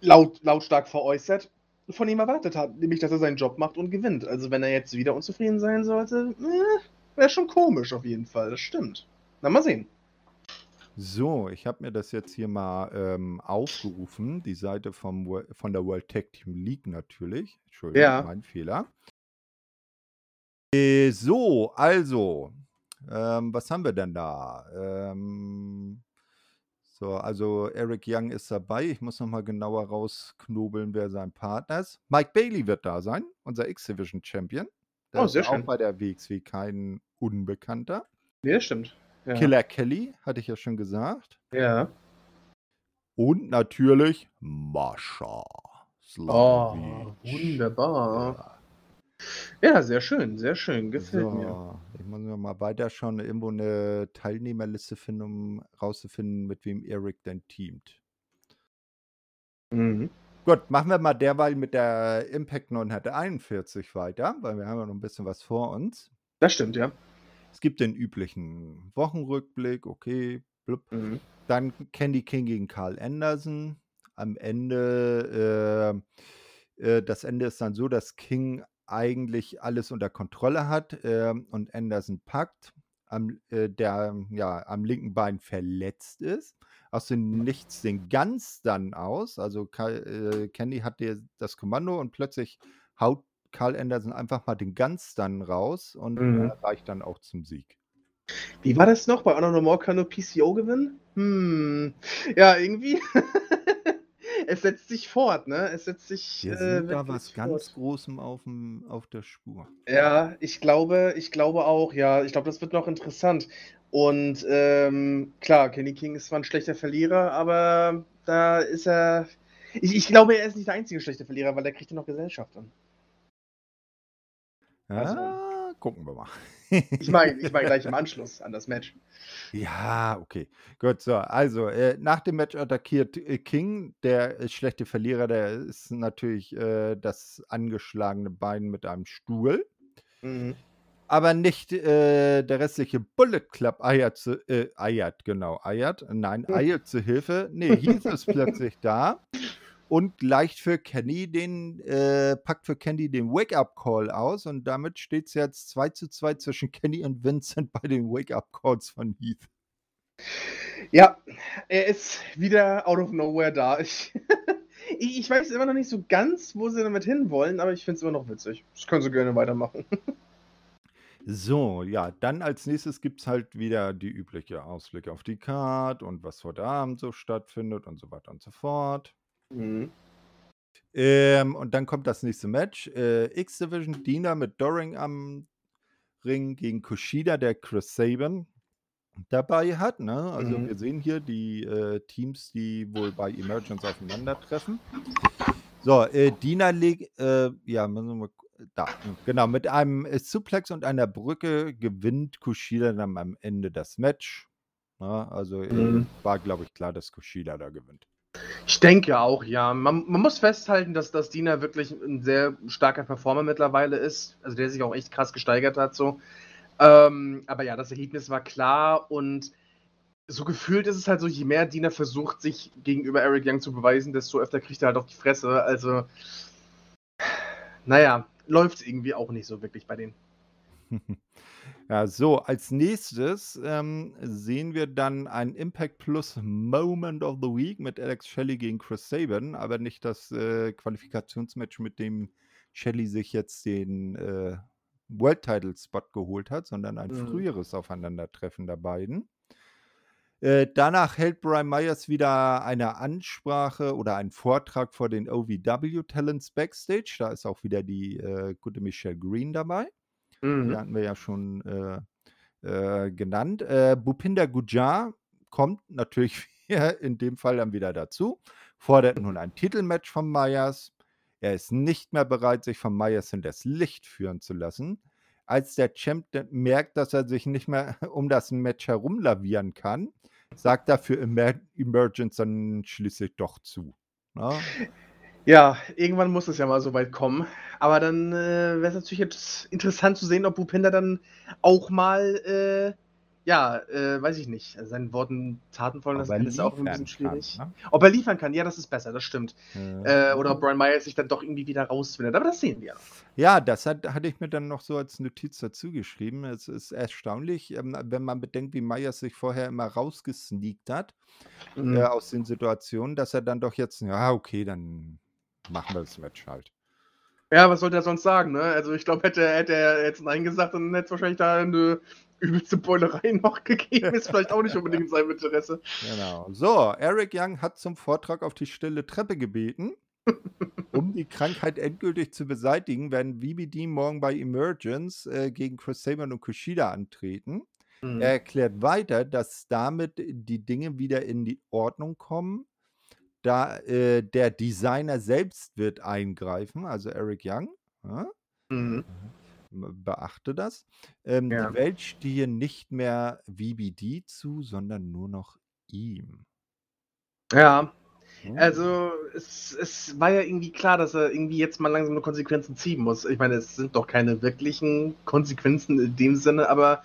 laut lautstark veräußert, von ihm erwartet hat, nämlich dass er seinen Job macht und gewinnt. Also, wenn er jetzt wieder unzufrieden sein sollte, äh, wäre schon komisch auf jeden Fall, das stimmt. Na, mal sehen. So, ich habe mir das jetzt hier mal ähm, aufgerufen, die Seite vom, von der World Tag Team League natürlich. Entschuldigung, Ja. mein Fehler. Äh, so, also, ähm, was haben wir denn da? Ähm, so, also Eric Young ist dabei. Ich muss nochmal genauer rausknobeln, wer sein Partner ist. Mike Bailey wird da sein, unser X-Division Champion. Der Oh, ist sehr auch schön. bei der WXW kein Unbekannter. Ne, das stimmt. Ja. Killer Kelly, hatte ich ja schon gesagt. Ja. Und natürlich Mascha Oh, wunderbar. Ja. Ja, sehr schön, sehr schön, gefällt mir. So, ich muss noch mal weiter schauen, irgendwo eine Teilnehmerliste finden, um rauszufinden, mit wem Eric denn teamt. Mhm. Gut, machen wir mal derweil mit der Impact 941 weiter, weil wir haben ja noch ein bisschen was vor uns. Das stimmt, ja. Es gibt den üblichen Wochenrückblick, okay, blub. Mhm. Dann Candy King gegen Carl Anderson. Am Ende, äh, äh, das Ende ist dann so, dass King eigentlich alles unter Kontrolle hat äh, und Anderson packt, am, äh, der ja am linken Bein verletzt ist. Aus dem Nichts den Ganz dann aus. Also äh, Candy hat das Kommando und plötzlich haut Carl Anderson einfach mal den Ganz dann raus und Mhm. äh, reicht dann auch zum Sieg. Wie war das noch? Bei Honor No More kann nur PCO gewinnen? Hm. Ja, irgendwie. es setzt sich fort, ne? Es setzt sich. Wir äh, sind da wirklich was ganz fort. Großem auf, dem, auf der Spur. Ja, ich glaube, ich glaube auch, ja. Ich glaube, das wird noch interessant. Und ähm, klar, Kenny King ist zwar ein schlechter Verlierer, aber da ist er. Ich, ich glaube, er ist nicht der einzige schlechte Verlierer, weil er kriegt ja noch Gesellschaft an. Also- Ja, gucken wir mal. Ich meine, ich meine gleich im Anschluss an das Match. Ja, okay. Gut, so. Also, äh, nach dem Match attackiert äh, King, der äh, schlechte Verlierer, der ist natürlich äh, das angeschlagene Bein mit einem Stuhl. Mhm. Aber nicht äh, der restliche Bullet Club eiert, zu, äh, eiert, genau, eiert, nein, Hm. eiert zu Hilfe. Nee, Heath ist plötzlich da und leicht für Kenny den, äh, packt für Kenny den Wake-Up-Call aus und damit steht es jetzt 2 zu 2 zwischen Kenny und Vincent bei den Wake-Up-Calls von Heath. Ja, er ist wieder out of nowhere da. Ich, ich ich weiß immer noch nicht so ganz, wo sie damit hinwollen, aber ich finde es immer noch witzig. Das können sie gerne weitermachen. So, ja, dann als nächstes gibt es halt wieder die übliche Ausblick auf die Card und was heute Abend so stattfindet und so weiter und so fort. Mhm. Ähm, und dann kommt das nächste Match. Äh, X-Division Dina mit Doring am Ring gegen Kushida, der Chris Saban dabei hat. Ne? Also Mhm. wir sehen hier die äh, Teams, die wohl bei Emergence aufeinandertreffen. So, äh, Dina legt, äh, ja, müssen wir da, genau, mit einem äh, Suplex und einer Brücke gewinnt Kushida dann am Ende das Match. Na, also äh, Mhm. war, glaube ich, klar, dass Kushida da gewinnt. Ich denke auch, ja. Man, man muss festhalten, dass, dass Dina wirklich ein sehr starker Performer mittlerweile ist. Also der sich auch echt krass gesteigert hat. So. Ähm, aber ja, das Ergebnis war klar und so gefühlt ist es halt so, je mehr Dina versucht, sich gegenüber Eric Young zu beweisen, desto öfter kriegt er halt auf die Fresse. Also, naja, läuft irgendwie auch nicht so wirklich bei denen. Ja, so, als nächstes ähm, sehen wir dann ein Impact Plus Moment of the Week mit Alex Shelley gegen Chris Sabin, aber nicht das äh, Qualifikationsmatch, mit dem Shelley sich jetzt den äh, World Title Spot geholt hat, sondern ein Mhm. früheres Aufeinandertreffen der beiden. Äh, danach hält Brian Myers wieder eine Ansprache oder einen Vortrag vor den OVW Talents Backstage. Da ist auch wieder die äh, gute Michelle Green dabei. Die Mhm. hatten wir ja schon äh, äh, genannt. Äh, Bupinder Gujar kommt natürlich in dem Fall dann wieder dazu, fordert nun ein Titelmatch von Myers. Er ist nicht mehr bereit, sich von Myers in das Licht führen zu lassen. Als der Champ merkt, dass er sich nicht mehr um das Match herumlavieren kann, sagt er für Emer Emergence dann schließlich doch zu. Ne? Ja, irgendwann muss es ja mal so weit kommen. Aber dann äh, wäre es natürlich jetzt interessant zu sehen, ob Bhupinder dann auch mal, äh, ja, äh, weiß ich nicht, also seinen Worten Taten folgen lassen kann, ist auch ein bisschen schwierig. kann, ne? Ob er liefern kann, ja, das ist besser, das stimmt. Ja. Äh, oder ob Brian Myers sich dann doch irgendwie wieder rausfindet. Aber das sehen wir ja das hat, hatte ich mir dann noch so als Notiz dazu geschrieben. Es ist erstaunlich, ähm, wenn man bedenkt, wie Myers sich vorher immer rausgesneakt hat Mhm. äh, aus den Situationen, dass er dann doch jetzt, ja, okay, dann machen wir das Match halt. Ja, was sollte er sonst sagen, ne? Also ich glaube, hätte, hätte er jetzt Nein gesagt, dann hätte es wahrscheinlich da eine übelste Beulerei noch gegeben. Ist vielleicht auch nicht unbedingt in seinem Interesse. Genau. So, Eric Young hat zum Vortrag auf die stille Treppe gebeten. Um die Krankheit endgültig zu beseitigen, werden VBD morgen bei Emergence äh, gegen Chris Sabin und Kushida antreten. Mhm. Er erklärt weiter, dass damit die Dinge wieder in die Ordnung kommen. Da äh, der Designer selbst wird eingreifen, also Eric Young. Ja? Mhm. Beachte das. Ähm, Ja. Die Welt stehe nicht mehr VBD zu, sondern nur noch ihm. Ja, also es, es war ja irgendwie klar, dass er irgendwie jetzt mal langsam eine Konsequenzen ziehen muss. Ich meine, es sind doch keine wirklichen Konsequenzen in dem Sinne, aber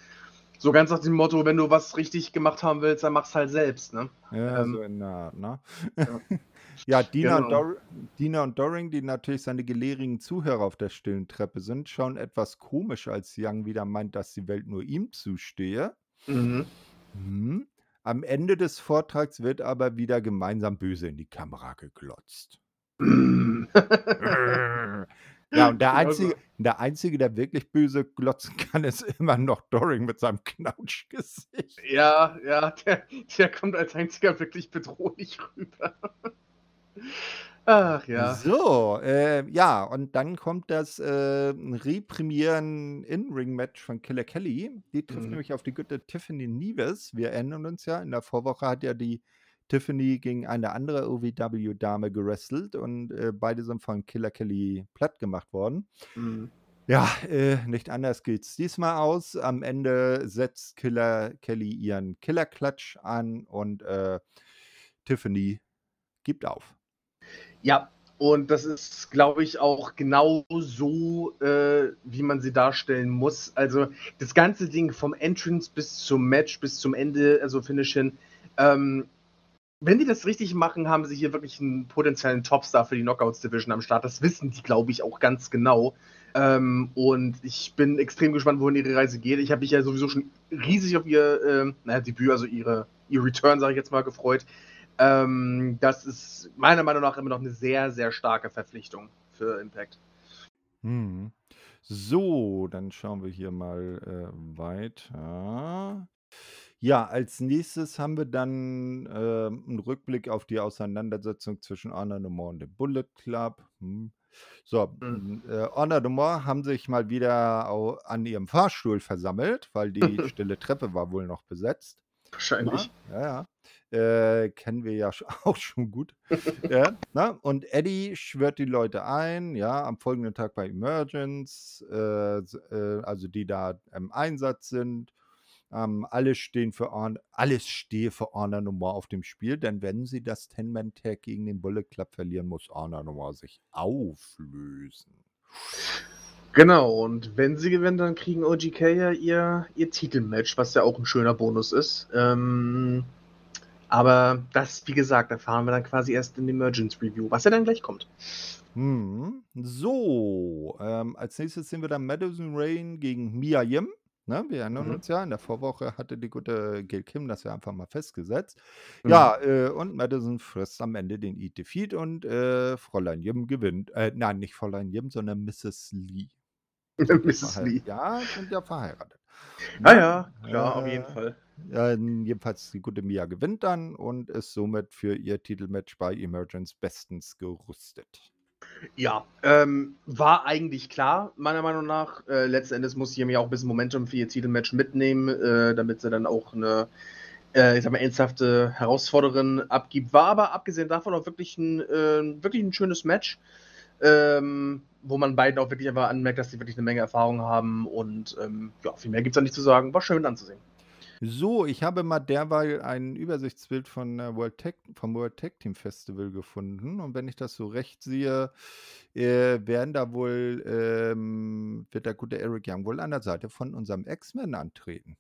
so ganz nach dem Motto, wenn du was richtig gemacht haben willst, dann mach's halt selbst, ne? Ja, Ähm, so in der Art, ne? ja. Ja, Dina, und Genau. Dor Dina und Doring, die natürlich seine gelehrigen Zuhörer auf der stillen Treppe sind, schauen etwas komisch, als Young wieder meint, dass die Welt nur ihm zustehe. Mhm. Mhm. Am Ende des Vortrags wird aber wieder gemeinsam böse in die Kamera geglotzt. Ja, und der Genau Einzige, der Einzige, der wirklich böse glotzen kann, ist immer noch Doring mit seinem Knautschgesicht. Ja, ja, der, der kommt als einziger wirklich bedrohlich rüber. Ach ja. So, äh, ja, und dann kommt das äh, Reprimieren In-Ring-Match von Killer Kelly. Die trifft Mhm. nämlich auf die gute Tiffany Neves. Wir erinnern uns ja, in der Vorwoche hat ja die Tiffany gegen eine andere OVW-Dame gewrestelt und äh, beide sind von Killer Kelly platt gemacht worden. Mhm. Ja, äh, nicht anders geht's diesmal aus. Am Ende setzt Killer Kelly ihren Killer-Klatsch an und äh, Tiffany gibt auf. Ja, und das ist, glaube ich, auch genau so, äh, wie man sie darstellen muss. Also das ganze Ding vom Entrance bis zum Match, bis zum Ende, also Finish hin. Ähm, wenn die das richtig machen, haben sie hier wirklich einen potenziellen Topstar für die Knockouts Division am Start. Das wissen die, glaube ich, auch ganz genau. Ähm, und ich bin extrem gespannt, wohin ihre Reise geht. Ich habe mich ja sowieso schon riesig auf ihr ähm, naja, Debüt, also ihre, ihr Return, sage ich jetzt mal, gefreut. Ähm, das ist meiner Meinung nach immer noch eine sehr, sehr starke Verpflichtung für Impact. Mhm. So, dann schauen wir hier mal äh, weiter. Ja, als nächstes haben wir dann äh, einen Rückblick auf die Auseinandersetzung zwischen Honor No More und dem Bullet Club. Hm. So, Mhm. äh, Honor No More haben sich mal wieder an ihrem Fahrstuhl versammelt, weil die stille Treppe war wohl noch besetzt. Wahrscheinlich. Ja, ja. Äh, kennen wir ja auch schon gut. ja, na? Und Eddie schwört die Leute ein, ja, am folgenden Tag bei Emergence, äh, äh, also die da im Einsatz sind. Ähm, alles stehen für Honor, alles stehe für Honor Nummer auf dem Spiel, denn wenn sie das Ten-Man-Tag gegen den Bullet Club verlieren, muss Honor Nummer sich auflösen. Genau, und wenn sie gewinnen, dann kriegen OGK ja ihr, ihr Titelmatch, was ja auch ein schöner Bonus ist. Ähm, aber das, wie gesagt, erfahren wir dann quasi erst in Emergence Review, was ja dann gleich kommt. Hm. So, ähm, als nächstes sehen wir dann Madison Rain gegen Mia Yim. Ne, wir erinnern Mhm. uns ja, in der Vorwoche hatte die gute Gail Kim das ja einfach mal festgesetzt. Mhm. Ja, äh, und Madison frisst am Ende den Eat Defeat und äh, Fräulein Yim gewinnt. Äh, nein, nicht Fräulein Yim, sondern Mrs. Lee. Mrs. Lee. Ja, sind ja verheiratet. Ah Ne? ja, klar, auf jeden Äh, Fall. ja, jedenfalls die gute Mia gewinnt dann und ist somit für ihr Titelmatch bei Emergence bestens gerüstet. Ja, ähm, war eigentlich klar, meiner Meinung nach. Äh, letzten Endes muss mir auch ein bisschen Momentum für ihr Titelmatch mitnehmen, äh, damit sie dann auch eine, äh, ich sag mal, ernsthafte Herausforderin abgibt. War aber abgesehen davon auch wirklich ein, äh, wirklich ein schönes Match, ähm, wo man beiden auch wirklich einfach anmerkt, dass sie wirklich eine Menge Erfahrung haben und ähm, ja, viel mehr gibt es da nicht zu sagen. War schön anzusehen. So, ich habe mal derweil ein Übersichtsbild von der World Tag vom World Tag Team Festival gefunden und wenn ich das so recht sehe, äh, werden da wohl ähm, wird der gute Eric Young wohl an der Seite von unserem X-Men antreten.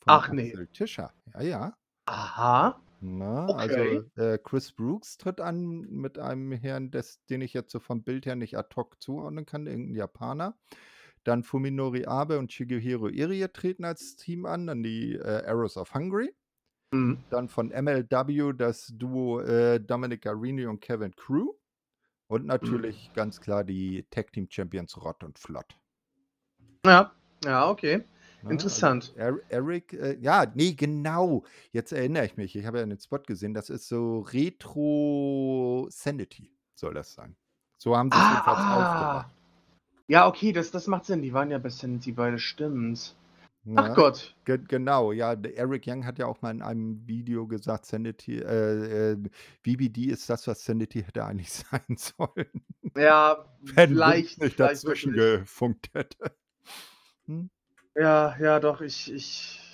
Von Ach ne. Axel Tischer. Ja, ja. Aha. Ne, Okay. also, äh, Chris Brooks tritt an mit einem Herrn, des den ich jetzt so vom Bild her nicht ad hoc zuordnen kann, irgend 'n Japaner. Dann Fuminori Abe und Shigehiro Irie treten als Team an, dann die, äh, Arrows of Hungary. Mhm. Dann von MLW das Duo, äh, Dominic Garrini und Kevin Crew. Und Mhm. natürlich ganz klar die Tag Team Champions Rott und Flott. Ja, ja, okay. Ne, also Interessant. Er Eric, äh ja, ne, genau. Jetzt erinnere ich mich. Ich habe ja den Spot gesehen. Das ist so Retro Sanity soll das sein. So haben sie's Ah, jedenfalls ah. aufgemacht. Ja, okay, das das macht Sinn. Die waren ja bei Sanity beide, stimmt. Ach? Gott. Ge genau, ja, Eric Young hat ja auch mal in einem Video gesagt, Sanity äh, äh, VBD ist das, was Sanity hätte eigentlich sein sollen. Ja, Wenn vielleicht, nicht dazwischen gefunkt hätte. Hm? Ja, ja, doch, ich ich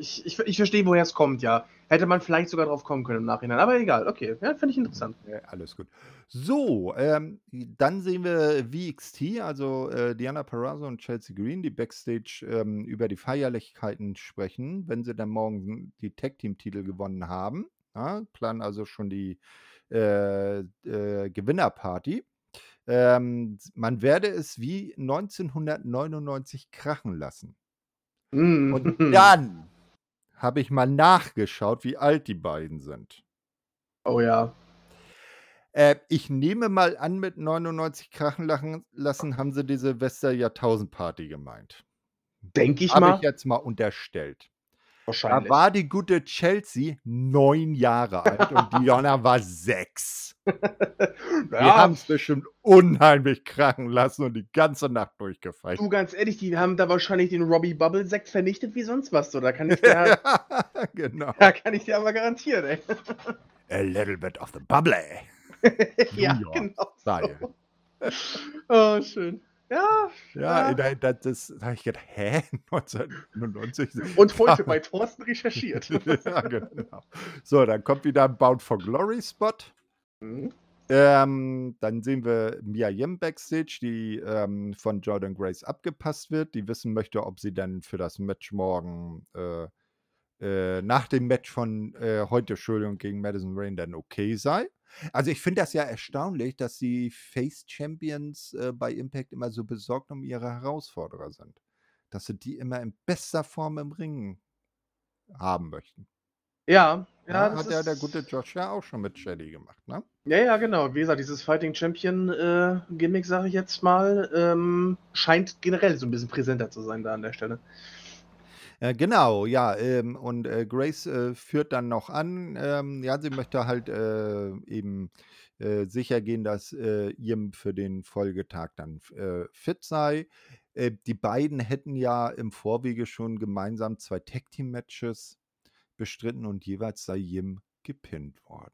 ich ich ich verstehe, woher es kommt, ja. Hätte man vielleicht sogar drauf kommen können im Nachhinein, aber egal, okay. Ja, finde ich interessant. Ja, alles gut. So, ähm, dann sehen wir VXT, also, äh, Diana Purrazzo und Chelsea Green, die Backstage, ähm, über die Feierlichkeiten sprechen, wenn sie dann morgen die Tag-Team-Titel gewonnen haben, ja, planen also schon die, äh, äh, Gewinnerparty. Ähm, man werde es wie 1999 krachen lassen. Und Mhm. dann habe ich mal nachgeschaut, wie alt die beiden sind. Oh ja. Äh, ich nehme mal an, mit 99 krachen lachen lassen haben sie die Silvester-Jahrtausend-Party gemeint. Denke ich Habe ich mal. jetzt mal unterstellt. Da Wahrscheinlich. war die gute Chelsea 9 Jahre alt und Diana war 6. Die Ja, haben's bestimmt unheimlich krachen lassen und die ganze Nacht durchgefeiert. du, ganz ehrlich, die haben da wahrscheinlich den Robbie Bubble Sekt vernichtet wie sonst was. Da kann ich dir Ja, genau. da kann ich dir aber garantieren, ey. A little bit of the bubbly. Ja, genau so. Oh, schön. Ja, Ja, ja. da da das da habe ich gedacht: „Hä, 1999?“ Und heute bei Thorsten recherchiert. Ja, genau. So, dann kommt wieder 'n Bound for Glory Spot. Mhm. Ähm, dann sehen wir Mia Yim backstage, die, ähm, von Jordynne Grace abgepasst wird, die wissen möchte, ob sie dann für das Match morgen, äh, äh nach dem Match von, äh, heute, Entschuldigung, gegen Madison Rayne dann okay sei. Also, ich finde das ja erstaunlich, dass die Face Champions, äh, bei Impact immer so besorgt um ihre Herausforderer sind. Dass sie die immer in bester Form im Ring haben möchten. Ja, ja, Ja, das hat ja der gute Josh ja auch schon mit Shelley gemacht, ne? Ja, ja, genau. Wie gesagt, dieses Fighting Champion, äh, Gimmick, sage ich jetzt mal, ähm, scheint generell so 'n bisschen präsenter zu sein da an der Stelle. Äh, genau, ja, ähm, und, äh, Grace, äh, führt dann noch an, ähm, ja, sie möchte halt, äh, eben, äh, sichergehen, dass, äh, Yim für den Folgetag dann fit sei. Die beiden hätten ja im Vorwege schon gemeinsam 2 Tag-Team-Matches bestritten und jeweils sei Yim gepinnt worden.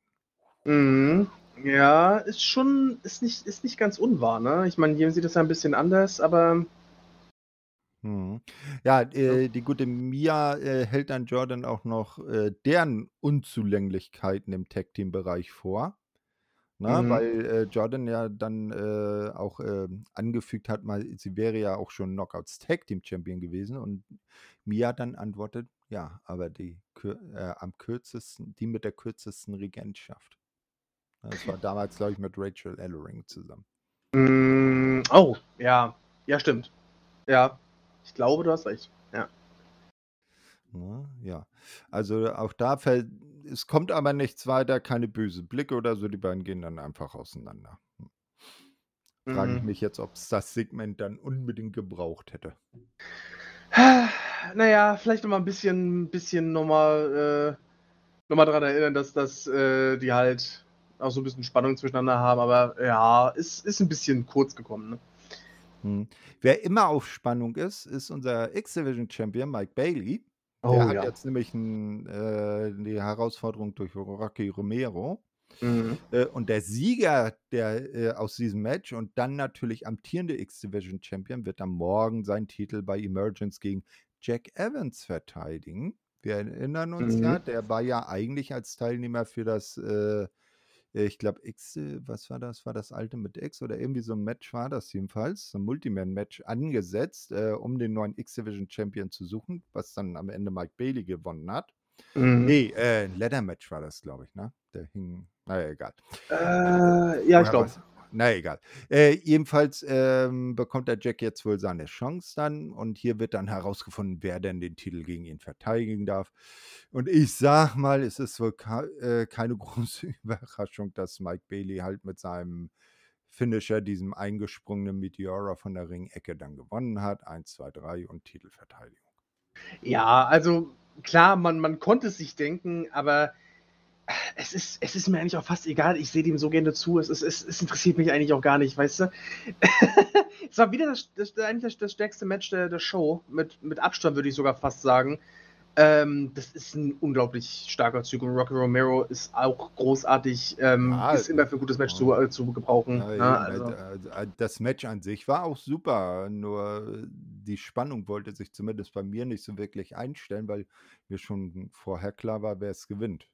Mhm. Ja, ist schon ist nicht ist nicht ganz unwahr, ne? Ich meine, hier sieht das ja 'n bisschen anders, aber Mhm. Ja, äh, die gute Mia, äh, hält dann Jordan auch noch, äh, deren Unzulänglichkeiten im Tag-Team-Bereich vor, ne? Mhm. Weil, äh, Jordan ja dann, äh, auch, ähm, angefügt hat, mal sie wäre ja auch schon Knockouts Tag-Team-Champion gewesen und Mia dann antwortet: „Ja, aber die äh, am kürzesten die mit der kürzesten Regentschaft.“ Ne, das war damals, glaube ich, mit Rachel Ellering zusammen. Hm, oh, ja. Ja, stimmt. Ja. Ich glaube, du hast recht. Ja. Ne, ja. Also, auch da fällt es kommt aber nichts weiter, keine böse Blicke oder so, die beiden gehen dann einfach auseinander. Hm. Frage ich Mhm. mich jetzt, ob's das Segment dann unbedingt gebraucht hätte. Na ja, vielleicht noch mal 'n bisschen bisschen noch mal, äh noch mal dran erinnern, dass dass, äh, die halt auch so 'n bisschen Spannung zwischeneinander haben, aber ja, ist ist 'n bisschen kurz gekommen, ne? Mhm. Wer immer auf Spannung ist, ist unser X-Division Champion Mike Bailey. Der Oh hat ja. jetzt nämlich 'n äh, die Herausforderung durch Rocky Romero. Mhm. Äh, und der Sieger, der, äh, aus diesem Match und dann natürlich amtierende X-Division Champion wird am Morgen seinen Titel bei Emergence gegen Jack Evans verteidigen. Wir erinnern uns ja, Mhm. der war ja eigentlich als Teilnehmer für das, äh, ich glaube, X, äh, was war das? War das Ultimate X oder irgendwie so ein Match war das jedenfalls, so ein Multiman-Match angesetzt, äh, um den neuen X-Division Champion zu suchen, was dann am Ende Mike Bailey gewonnen hat. Mhm. Nee, äh, ein Ladder-Match war das, glaube ich, ne? Der hing, naja, egal. Äh, ja, ich glaube. Na egal. Äh, jedenfalls ähm, bekommt der Jack jetzt wohl seine Chance dann und hier wird dann herausgefunden, wer denn den Titel gegen ihn verteidigen darf. Und ich sag mal, es ist wohl äh, keine große Überraschung, dass Mike Bailey halt mit seinem Finisher, diesem eingesprungenen Meteora von der Ringecke, dann gewonnen hat. 1, 2, 3 und Titelverteidigung. Ja, also klar, man, man konnte es sich denken, aber es ist, es ist mir eigentlich auch fast egal. Ich sehe dem so gerne zu. Es, ist, es, es interessiert mich eigentlich auch gar nicht, weißt du? es war wieder das, das, eigentlich das, stärkste Match der, der Show. Mit, mit Abstand würde ich sogar fast sagen. Ähm, das ist ein unglaublich starker Zug und Rocky Romero ist auch großartig, ähm, Ja, ist immer für ein gutes Match ja. zu, äh, zu gebrauchen. Ja, ne? eben, also. äh, äh, Das Match an sich war auch super, nur die Spannung wollte sich zumindest bei mir nicht so wirklich einstellen, weil mir schon vorher klar war, wer es gewinnt.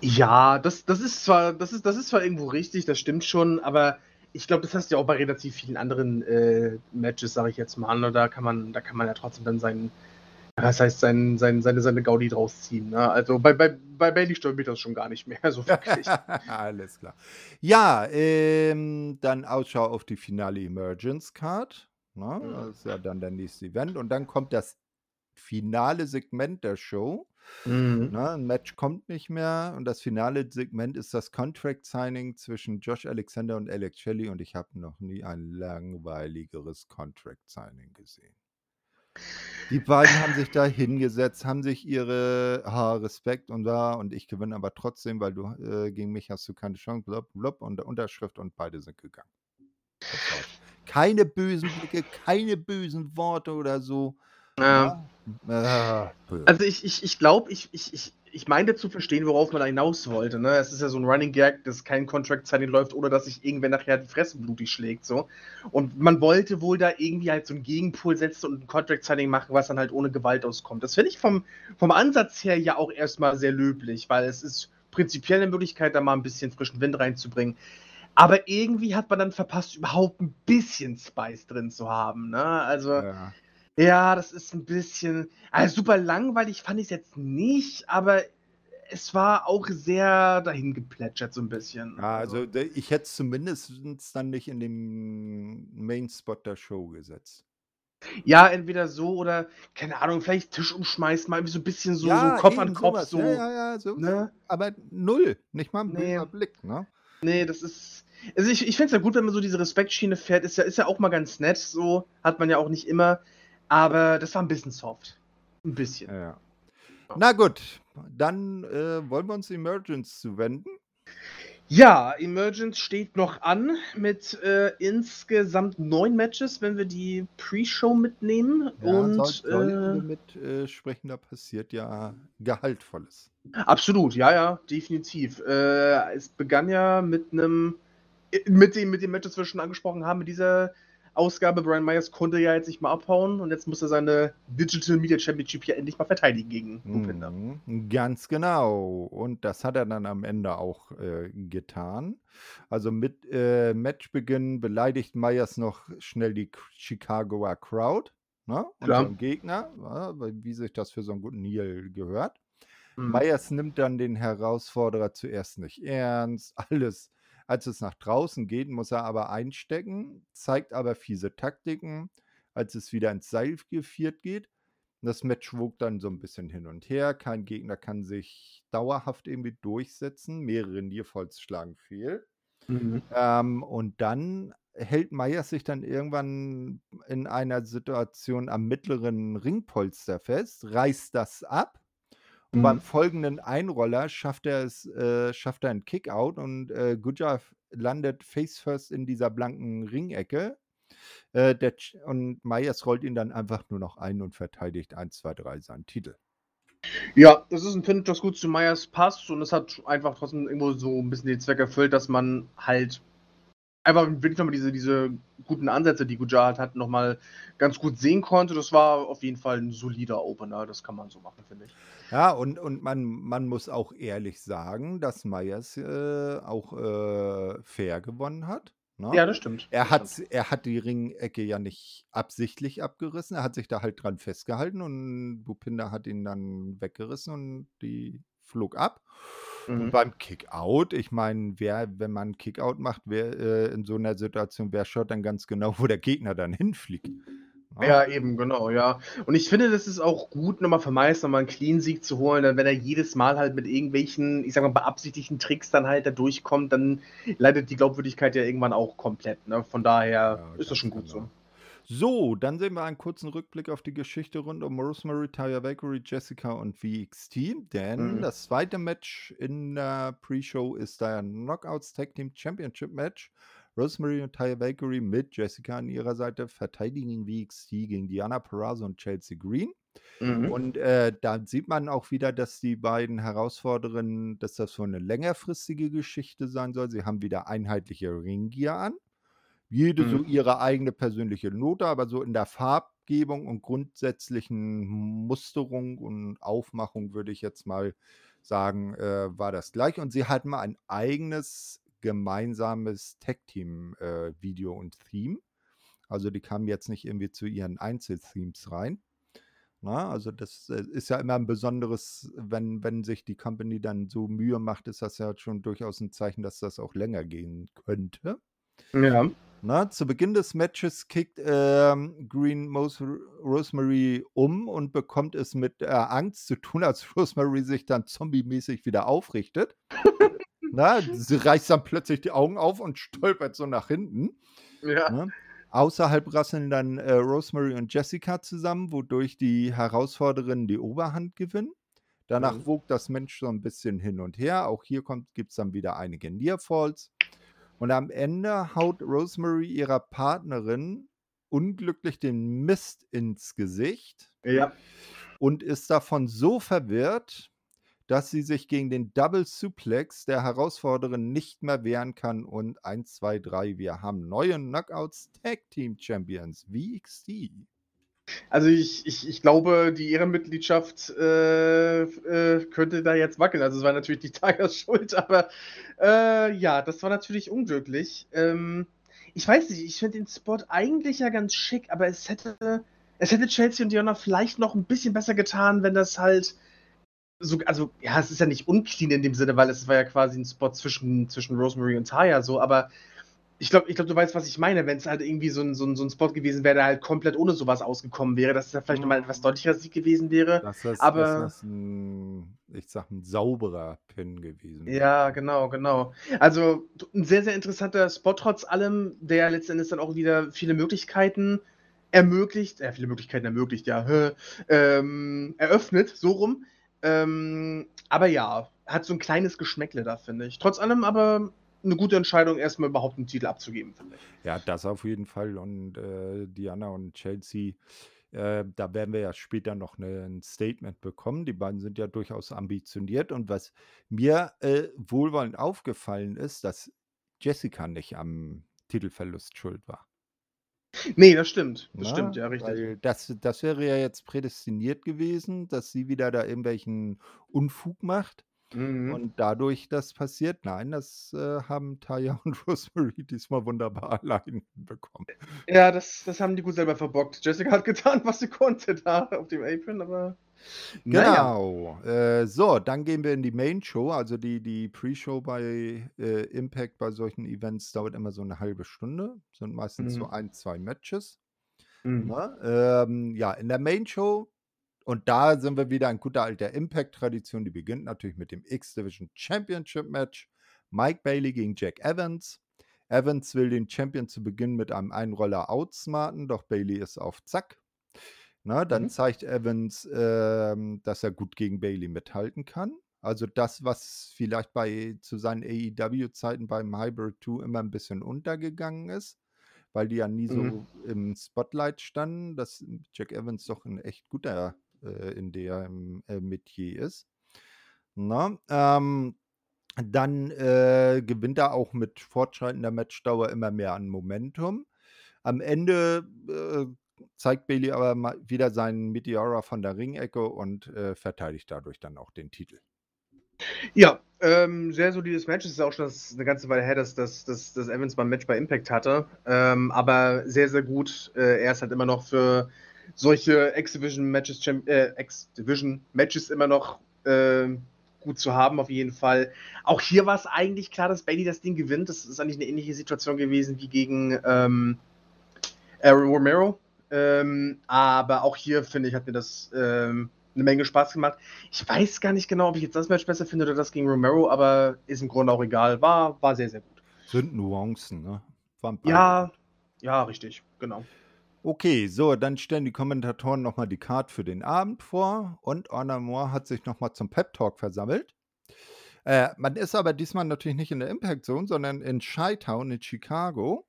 Ja, das, das ist zwar, das ist, das ist zwar irgendwo richtig, das stimmt schon, aber ich glaube, das hast du ja auch bei relativ vielen anderen äh, Matches, sage ich jetzt mal. Ne? Da kann man, da kann man ja trotzdem dann seinen, das heißt, sein, sein, seine, seine Gaudi draus ziehen. Ne? Also bei, bei, bei Bailey stört mich das schon gar nicht mehr, so wirklich. Alles klar. Ja, ähm, dann Ausschau auf die finale Emergence Card. Ne? Mhm. Das ist ja dann der nächste Event. Und dann kommt das finale Segment der Show. Mhm. Ne, ein Match kommt nicht mehr und das finale Segment ist das Contract Signing zwischen Josh Alexander und Alex Shelley und ich habe noch nie ein langweiligeres Contract Signing gesehen. Die beiden haben sich da hingesetzt, haben sich ihre ha, Respekt und da und ich gewinne aber trotzdem, weil du äh, gegen mich hast du keine Chance, blub, blub, und Unterschrift und beide sind gegangen. Keine bösen Blicke, keine bösen Worte oder so. Ja. Also ich, ich, ich glaube, ich, ich, ich, ich meinte zu verstehen, worauf man da hinaus wollte. Ne? Es ist ja so ein Running Gag, dass kein Contract Signing läuft, ohne dass sich irgendwer nachher die Fresse blutig schlägt. So. Und man wollte wohl da irgendwie halt so einen Gegenpol setzen und ein Contract Signing machen, was dann halt ohne Gewalt auskommt. Das finde ich vom, vom Ansatz her ja auch erstmal sehr löblich, weil es ist prinzipiell eine Möglichkeit, da mal ein bisschen frischen Wind reinzubringen. Aber irgendwie hat man dann verpasst, überhaupt ein bisschen Spice drin zu haben. Ne? Also. ja. Ja, das ist ein bisschen. Also super langweilig fand ich es jetzt nicht, aber es war auch sehr dahin geplätschert, so ein bisschen. Ja, also de- ich hätte es zumindest dann nicht in den Main-Spot der Show gesetzt. Ja, entweder so oder, keine Ahnung, vielleicht Tisch umschmeißen, mal irgendwie so ein bisschen so, so Kopf an eben Kopf, so. Ja, ja, ja, so. Ne? Aber null. Nicht mal ein böser Blick, ne? Nee, das ist. Also ich, ich finde es ja gut, wenn man so diese Respektschiene fährt. Ist ja, ist ja auch mal ganz nett, so. Hat man ja auch nicht immer. Aber das war ein bisschen soft. Ein bisschen. Ja. Na gut, dann äh, wollen wir uns Emergence zuwenden. Ja, Emergence steht noch an mit äh, insgesamt neun Matches, wenn wir die Pre-Show mitnehmen. und soll, wir äh, mit äh, sprechen, da passiert ja Gehaltvolles. absolut, ja, ja, definitiv. Äh, es begann ja mit einem, mit dem, mit dem Match, das wir schon angesprochen haben, mit dieser Ausgabe. Brian Myers konnte ja jetzt nicht mal abhauen und jetzt muss er seine Digital Media Championship hier endlich mal verteidigen gegen Rupinder. Mhm, ganz genau. Und das hat er dann am Ende auch äh, getan. Also mit äh, Matchbeginn beleidigt Myers noch schnell die Chicagoer Crowd. Ne? Klar. Unseren Gegner, ja, wie sich das für so einen guten Neil gehört. Mhm. Myers nimmt dann den Herausforderer zuerst nicht ernst. Alles, als es nach draußen geht, muss er aber einstecken, zeigt aber fiese Taktiken, als es wieder ins Seil geführt geht. Das Match wog dann so ein bisschen hin und her. Kein Gegner kann sich dauerhaft irgendwie durchsetzen. Mehrere Nearfalls schlagen fehl. Mhm. Ähm, und dann hält Meyers sich dann irgendwann in einer Situation am mittleren Ringpolster fest, reißt das ab. Und beim Mhm. folgenden Einroller schafft er es, äh, schafft er einen Kickout und äh, Gujar landet face first in dieser blanken Ringecke. Äh, der, und Meyers rollt ihn dann einfach nur noch ein und verteidigt 1, 2, 3 seinen Titel. Ja, das ist ein Finish, das gut zu Myers passt und es hat einfach trotzdem irgendwo so ein bisschen den Zweck erfüllt, dass man halt einfach wirklich nochmal diese, diese guten Ansätze, die Gujarat hat, nochmal ganz gut sehen konnte. Das war auf jeden Fall ein solider Opener. Das kann man so machen, finde ich. Ja, und, und man, man muss auch ehrlich sagen, dass Myers äh, auch äh, fair gewonnen hat. Ne? Ja, das stimmt. Er das hat, stimmt. er hat die Ringecke ja nicht absichtlich abgerissen. Er hat sich da halt dran festgehalten und Bupinda hat ihn dann weggerissen und die flog ab. Und Mhm. beim Kickout, ich meine, wer, wenn man Kickout macht, wer äh, in so einer Situation, wer schaut dann ganz genau, wo der Gegner dann hinfliegt. Ne? Ja, eben, genau, ja. Und ich finde, das ist auch gut, nochmal für Mais nochmal einen Clean-Sieg zu holen, dann wenn er jedes Mal halt mit irgendwelchen, ich sag mal, beabsichtigten Tricks dann halt da durchkommt, dann leidet die Glaubwürdigkeit ja irgendwann auch komplett. Ne? Von daher Ja, ist das schon gut genau. so. So, dann sehen wir einen kurzen Rückblick auf die Geschichte rund um Rosemary, Taya Valkyrie, Jessica und VXT. Denn Mhm. das zweite Match in der Pre-Show ist der Knockouts Tag Team Championship Match. Rosemary und Taya Valkyrie mit Jessica an ihrer Seite verteidigen VXT gegen Diana Perazzo und Chelsea Green. Mhm. Und äh, da sieht man auch wieder, dass die beiden Herausfordererinnen, dass das so eine längerfristige Geschichte sein soll. Sie haben wieder einheitliche Ringgear an. Jede so Mhm. ihre eigene persönliche Note, aber so in der Farbgebung und grundsätzlichen Musterung und Aufmachung würde ich jetzt mal sagen, äh, war das gleich. Und sie hatten mal ein eigenes gemeinsames Tag-Team-Video und Theme. Also die kamen jetzt nicht irgendwie zu ihren Einzelthemes rein. Na, also das äh, ist ja immer ein besonderes, wenn, wenn sich die Company dann so Mühe macht, ist das ja schon durchaus ein Zeichen, dass das auch länger gehen könnte. Ja. Na, zu Beginn des Matches kickt ähm, Green Mos Rosemary um und bekommt es mit äh, Angst zu tun, als Rosemary sich dann zombie-mäßig wieder aufrichtet. Na, sie reißt dann plötzlich die Augen auf und stolpert so nach hinten. Ja. Ne? Außerhalb rasseln dann äh, Rosemary und Jessica zusammen, wodurch die Herausforderinnen die Oberhand gewinnen. Danach Mhm. wogt das Mensch so ein bisschen hin und her. Auch hier gibt es dann wieder einige Nearfalls. Und am Ende haut Rosemary ihrer Partnerin unglücklich den Mist ins Gesicht Ja. und ist davon so verwirrt, dass sie sich gegen den Double Suplex der Herausforderin nicht mehr wehren kann. Und 1, 2, 3, wir haben neue Knockouts Tag Team Champions, VXT. Also ich, ich, ich glaube, die Ehrenmitgliedschaft äh, äh, könnte da jetzt wackeln. Also es war natürlich die Tigers Schuld, aber äh, ja, das war natürlich unglücklich. Ähm, ich weiß nicht, ich finde den Spot eigentlich ja ganz schick, aber es hätte, es hätte Chelsea und Diana vielleicht noch ein bisschen besser getan, wenn das halt so, also ja, es ist ja nicht unclean in dem Sinne, weil es war ja quasi ein Spot zwischen, zwischen Rosemary und Taya so, aber ich glaube, ich glaub, du weißt, was ich meine, wenn es halt irgendwie so ein, so, ein, so ein Spot gewesen wäre, der halt komplett ohne sowas ausgekommen wäre, dass es ja vielleicht nochmal ein etwas deutlicherer Sieg gewesen wäre. Das ist, aber das ist ein, ich sag, ein sauberer Pin gewesen. Ja, genau, genau. Also ein sehr, sehr interessanter Spot trotz allem, der letztendlich dann auch wieder viele Möglichkeiten ermöglicht, äh, viele Möglichkeiten ermöglicht, ja, hä, ähm, eröffnet, so rum. Ähm, aber ja, hat so ein kleines Geschmäckle da, finde ich. Trotz allem aber eine gute Entscheidung, erstmal überhaupt einen Titel abzugeben, finde ich. Ja, das auf jeden Fall. Und äh, Diana und Chelsea, äh, da werden wir ja später noch ne, ein Statement bekommen. Die beiden sind ja durchaus ambitioniert. Und was mir äh, wohlwollend aufgefallen ist, dass Jessica nicht am Titelverlust schuld war. Nee, das stimmt. Das Na, stimmt, ja, richtig. Das, das wäre ja jetzt prädestiniert gewesen, dass sie wieder da irgendwelchen Unfug macht. Mhm. Und dadurch das passiert. Nein, das äh, haben Taya und Rosemary diesmal wunderbar allein bekommen. Ja, das, das haben die gut selber verbockt. Jessica hat getan, was sie konnte da auf dem Apron, aber. Naja. Genau. Äh, so, dann gehen wir in die Main Show. Also die, die Pre-Show bei äh, Impact bei solchen Events dauert immer so eine halbe Stunde. Sind meistens so Mhm. ein, zwei Matches. Mhm. Ne? Ähm, ja, in der Main Show. Und da sind wir wieder in guter alter Impact-Tradition. Die beginnt natürlich mit dem X-Division Championship Match. Mike Bailey gegen Jack Evans. Evans will den Champion zu Beginn mit einem Einroller outsmarten, doch Bailey ist auf Zack. Na, dann Mhm. zeigt Evans, ähm, dass er gut gegen Bailey mithalten kann. Also das, was vielleicht bei zu seinen AEW-Zeiten beim Hybrid 2 immer ein bisschen untergegangen ist, weil die ja nie so Mhm. im Spotlight standen, dass Jack Evans doch ein echt guter äh, in der im, äh, Metier ist. Na, ähm, dann äh, gewinnt er auch mit fortschreitender Matchdauer immer mehr an Momentum. Am Ende äh, zeigt Bailey aber mal wieder seinen Meteora von der Ringecke und äh, verteidigt dadurch dann auch den Titel. Ja, ähm, sehr solides Match. Es ist auch schon eine ganze Weile her, dass, dass, dass, dass Evans beim Match bei Impact hatte. Ähm, aber sehr, sehr gut. Äh, er ist halt immer noch für solche X-Division-Matches äh, X-Division-Matches immer noch äh, gut zu haben, auf jeden Fall. Auch hier war es eigentlich klar, dass Bailey das Ding gewinnt. Das ist eigentlich eine ähnliche Situation gewesen wie gegen ähm, Aaron Romero. Ähm, aber auch hier, finde ich, hat mir das ähm, eine Menge Spaß gemacht. Ich weiß gar nicht genau, ob ich jetzt das Match besser finde oder das gegen Romero, aber ist im Grunde auch egal. War, war sehr, sehr gut. Sind Nuancen, ne? ja, ja, richtig, genau. Okay, so, dann stellen die Kommentatoren nochmal die Card für den Abend vor und Honor Moore hat sich nochmal zum Pep Talk versammelt. Äh, man ist aber diesmal natürlich nicht in der Impact Zone, sondern in Chi-Town in Chicago.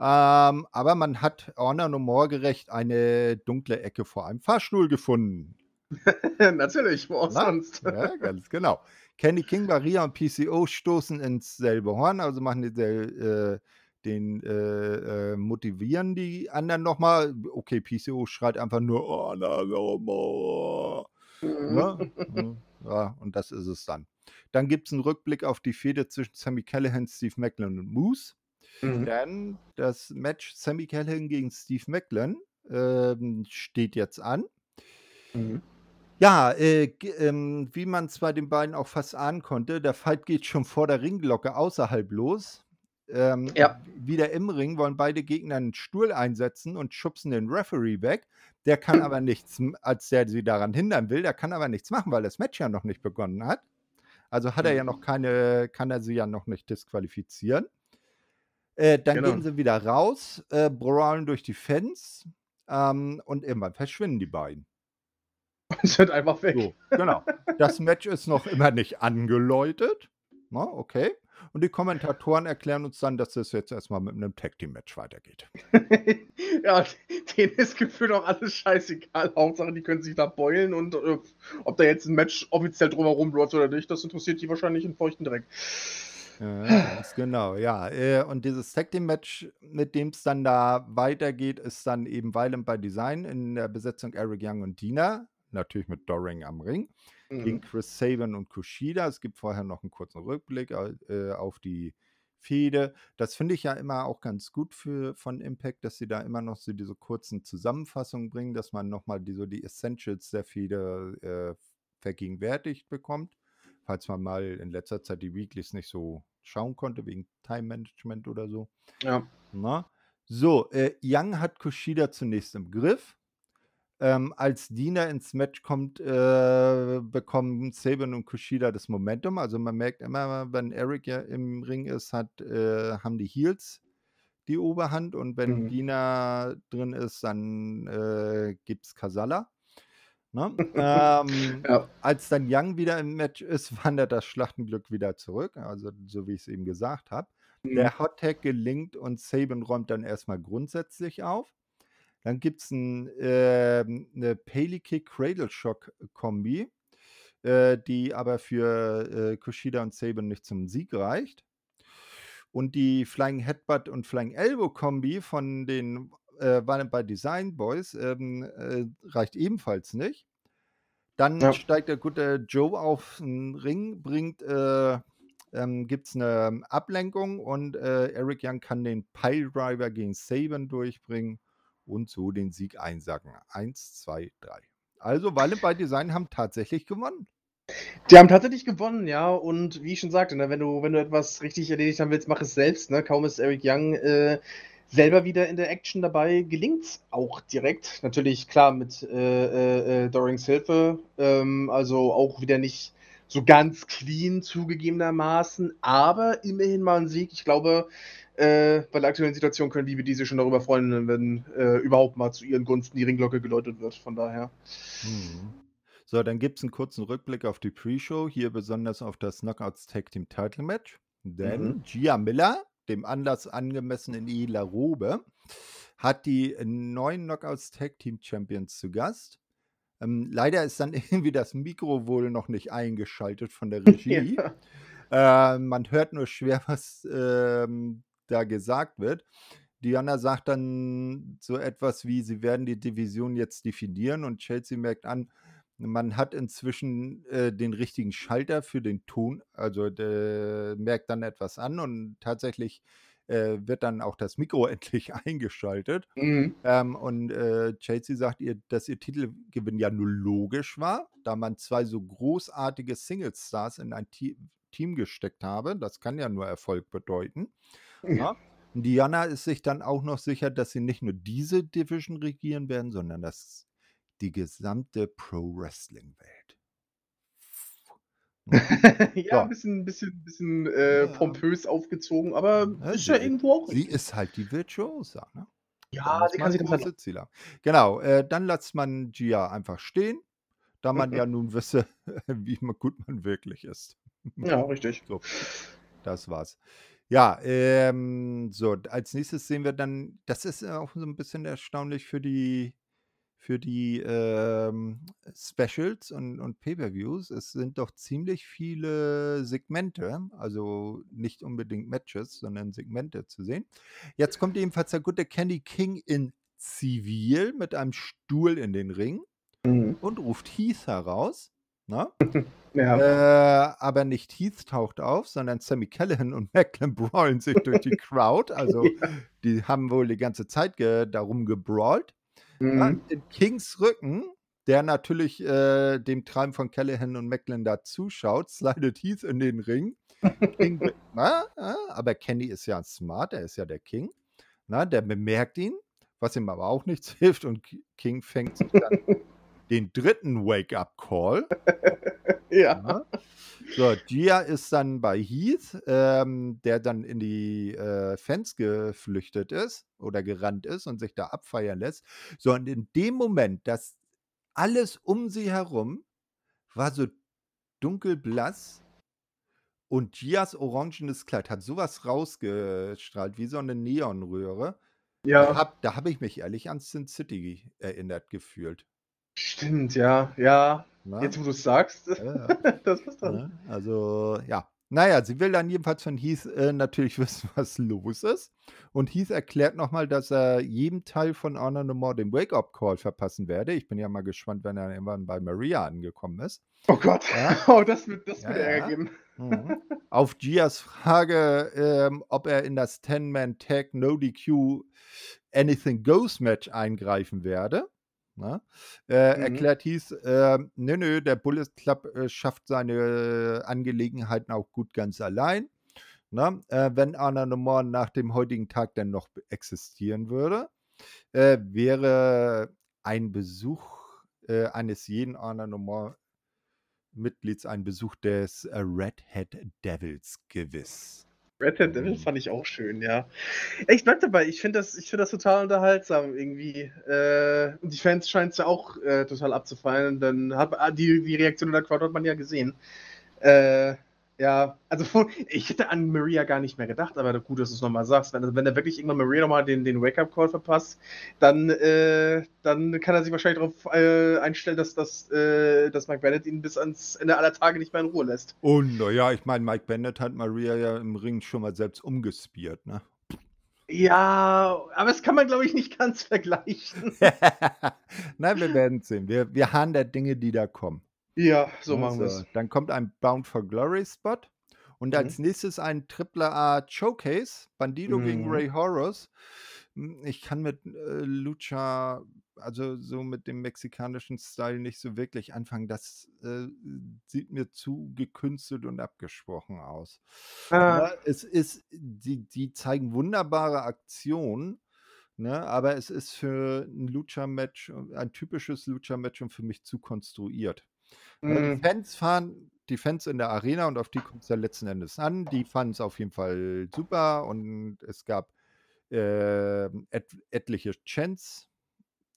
Ähm, aber man hat Honor No More gerecht eine dunkle Ecke vor einem Fahrstuhl gefunden. Natürlich, wo auch Na? sonst. Ja, ganz genau. Kenny King, Maria und PCO stoßen ins selbe Horn, also machen die, äh, den äh, äh, motivieren die anderen nochmal. Okay, PCO schreit einfach nur, oh, na, oh, ne? Ja, und das ist es dann. Dann gibt es einen Rückblick auf die Fehde zwischen Sammy Callahan, Steve Macklin und Moose. Mhm. Dann das Match Sammy Callahan gegen Steve Macklin ähm, steht jetzt an. Mhm. Ja, äh, ähm, wie man es bei den beiden auch fast ahnen konnte, der Fight geht schon vor der Ringglocke außerhalb los. Ähm, Ja. wieder im Ring wollen beide Gegner einen Stuhl einsetzen und schubsen den Referee weg. Der kann aber nichts, als der sie daran hindern will, der kann aber nichts machen, weil das Match ja noch nicht begonnen hat. Also hat er ja noch mhm. keine, kann er sie ja noch nicht disqualifizieren. Äh, dann Genau. gehen sie wieder raus, äh, brawlen durch die Fans ähm, und irgendwann verschwinden die beiden. Und sind einfach weg. So, genau. Das Match ist noch immer nicht angeläutet. Na, okay. Und die Kommentatoren erklären uns dann, dass es jetzt erstmal mit einem Tag Team Match weitergeht. ja, denen ist gefühlt auch alles scheißegal. Hauptsache, die können sich da beulen und äh, ob da jetzt ein Match offiziell drumherum läuft oder nicht, das interessiert die wahrscheinlich in feuchten Dreck. Ja, ganz genau, ja. Äh, und dieses Tag Team Match, mit dem es dann da weitergeht, ist dann eben Violent by Design in der Besetzung Eric Young und Dina natürlich mit Doring am Ring, mhm. gegen Chris Saban und Kushida. Es gibt vorher noch einen kurzen Rückblick äh, auf die Fehde. Das finde ich ja immer auch ganz gut für, von Impact, dass sie da immer noch so diese kurzen Zusammenfassungen bringen, dass man nochmal die, so die Essentials der Fehde äh, vergegenwärtigt bekommt. Falls man mal in letzter Zeit die Weeklies nicht so schauen konnte, wegen Time Management oder so. Ja. Na? So, äh, Young hat Kushida zunächst im Griff. Ähm, als Diener ins Match kommt, äh, bekommen Saban und Kushida das Momentum. Also man merkt immer, wenn Eric ja im Ring ist, hat, äh, haben die Heels die Oberhand und wenn mhm. Dina drin ist, dann äh, gibt es Kasala. Ne? ähm, ja. Als dann Young wieder im Match ist, wandert das Schlachtenglück wieder zurück, also so wie ich es eben gesagt habe. Mhm. Der Hot Tag gelingt und Saban räumt dann erstmal grundsätzlich auf. Dann gibt es ein, äh, eine Paley Kick Cradle Shock Kombi, äh, die aber für äh, Kushida und Saban nicht zum Sieg reicht. Und die Flying Headbutt und Flying Elbow Kombi von den äh, bei Design Boys ähm, äh, reicht ebenfalls nicht. Dann ja. steigt der gute Joe auf den Ring, bringt, äh, ähm, gibt es eine Ablenkung und äh, Eric Young kann den Piledriver gegen Saban durchbringen und so den Sieg einsacken. Eins, zwei, drei. Also Violent by Design haben tatsächlich gewonnen. Die haben tatsächlich gewonnen, ja. Und wie ich schon sagte, ne, wenn, du, wenn du etwas richtig erledigt haben willst, mach es selbst. Ne? Kaum ist Eric Young äh, selber wieder in der Action dabei, gelingt es auch direkt. Natürlich, klar, mit äh, äh, äh, Dorings Hilfe. Ähm, also auch wieder nicht so ganz clean zugegebenermaßen, aber immerhin mal ein Sieg. Ich glaube, äh, bei der aktuellen Situation können die diese schon darüber freuen, wenn äh, überhaupt mal zu ihren Gunsten die Ringglocke geläutet wird. Von daher. Hm. So, dann gibt es einen kurzen Rückblick auf die Pre-Show, hier besonders auf das Knockouts Tag Team Title Match. Denn mhm. Gia Miller, dem Anlass angemessen in ihrer Robe, hat die neuen Knockouts Tag Team Champions zu Gast. Ähm, leider ist dann irgendwie das Mikro wohl noch nicht eingeschaltet von der Regie. ja. Äh, man hört nur schwer, was ähm, da gesagt wird. Diana sagt dann so etwas wie, sie werden die Division jetzt definieren und Chelsea merkt an, man hat inzwischen äh, den richtigen Schalter für den Ton, also der merkt dann etwas an und tatsächlich äh, wird dann auch das Mikro endlich eingeschaltet. Mhm. Ähm, und äh, Chelsea sagt ihr, dass ihr Titelgewinn ja nur logisch war, da man zwei so großartige Single-Stars in ein Te Team gesteckt habe. Das kann ja nur Erfolg bedeuten. Ja. Diana ist sich dann auch noch sicher, dass sie nicht nur diese Division regieren werden, sondern dass die gesamte Pro-Wrestling-Welt. ja, So. ein bisschen, bisschen, bisschen äh, Ja. aufgezogen, aber Ne, ist ja sie, irgendwo auch sie richtig. ist halt die Virtuosa. Ne? Ja, sie kann sich das Ziele haben. Genau, äh, dann lässt man Gia einfach stehen, da man Mhm. ja nun wisse, wie gut man wirklich ist. Ja, richtig. So, das war's. Ja, ähm, so, als nächstes sehen wir dann, das ist auch so ein bisschen erstaunlich für die, für die ähm, Specials und, und Pay-Per-Views. Es sind doch ziemlich viele Segmente, also nicht unbedingt Matches, sondern Segmente zu sehen. Jetzt kommt ebenfalls der gute Kenny King in Zivil mit einem Stuhl in den Ring Mhm. und ruft Heath heraus. Ne? Ja. Äh, aber nicht Heath taucht auf, sondern Sammy Callahan und Macklin brawlen sich durch die Crowd. Also Ja. die haben wohl die ganze Zeit ge darum gebrawlt. Mhm. in Kings Rücken, der natürlich äh, dem Treiben von Callahan und Macklin da zuschaut, slidet Heath in den Ring. King, na, na, aber Kenny ist ja smart, er ist ja der King. Na, der bemerkt ihn, was ihm aber auch nichts hilft. Und King fängt sich dann den dritten Wake-up-Call. Ja. Ja. So, Gia ist dann bei Heath, ähm, der dann in die äh, Fans geflüchtet ist oder gerannt ist und sich da abfeiern lässt. So, und in dem Moment, dass alles um sie herum war so dunkelblass und Gias orangenes Kleid hat sowas rausgestrahlt, wie so eine Neonröhre. Da Ja. habe da hab ich mich ehrlich an Sin City erinnert gefühlt. Stimmt, ja. Ja. Ne? Jetzt, wo du es sagst, Ja, ja. das dran. Ne? Also, ja. Naja, sie will dann jedenfalls von Heath äh, natürlich wissen, was los ist. Und Heath erklärt nochmal, dass er jedem Teil von Honor No More den Wake-up-Call verpassen werde. Ich bin ja mal gespannt, wenn er irgendwann bei Maria angekommen ist. Oh Gott. Oh, das wird, das wird Ärger geben. Mhm. Auf Gias Frage, ähm, ob er in das 10-Man-Tag No DQ Anything Goes Match eingreifen werde. Na? Äh, Mhm. Erklärt hieß, äh, nö, nö, der Bullet Club äh, schafft seine Angelegenheiten auch gut ganz allein. Na? Äh, wenn Anna No More nach dem heutigen Tag denn noch existieren würde, äh, wäre ein Besuch äh, eines jeden Anna No More Mitglieds ein Besuch des äh, Red Hat Devils gewiss. Red Hat Devil Mhm. fand ich auch schön, ja. Ich bleib dabei, ich finde das, ich find das total unterhaltsam irgendwie. Äh, und die Fans scheinen es ja auch äh, total abzufallen. Dann hat ah, die, die Reaktion in der Crowd hat man ja gesehen. Äh, ja, also ich hätte an Maria gar nicht mehr gedacht, aber gut, dass du es nochmal sagst. Wenn, wenn er wirklich irgendwann Maria nochmal den, den Wake-up-Call verpasst, dann, äh, dann kann er sich wahrscheinlich darauf äh, einstellen, dass, dass, äh, dass Mike Bennett ihn bis ans Ende aller Tage nicht mehr in Ruhe lässt. Und naja, ich meine, Mike Bennett hat Maria ja im Ring schon mal selbst umgespiert, ne? Ja, aber das kann man, glaube ich, nicht ganz vergleichen. Nein, wir werden sehen. Wir, wir haben da Dinge, die da kommen. Ja, so Ne, machen wir es. Dann kommt ein Bound for Glory Spot. Und Mhm. als nächstes ein Tripler A Showcase. Bandido gegen Mhm. Ray Horus. Hm, Ich kann mit äh, Lucha, also so mit dem mexikanischen Style nicht so wirklich anfangen. Das äh, sieht mir zu gekünstelt und abgesprochen aus. Ah, Ne, es ist, die, die zeigen wunderbare Aktionen. Ne, aber es ist für ein Lucha-Match, ein typisches Lucha-Match und für mich zu konstruiert. Ne, die mh, Fans fahren, die Fans in der Arena und auf die kommt es ja letzten Endes an. Die fanden es auf jeden Fall super und es gab äh, et, etliche Chants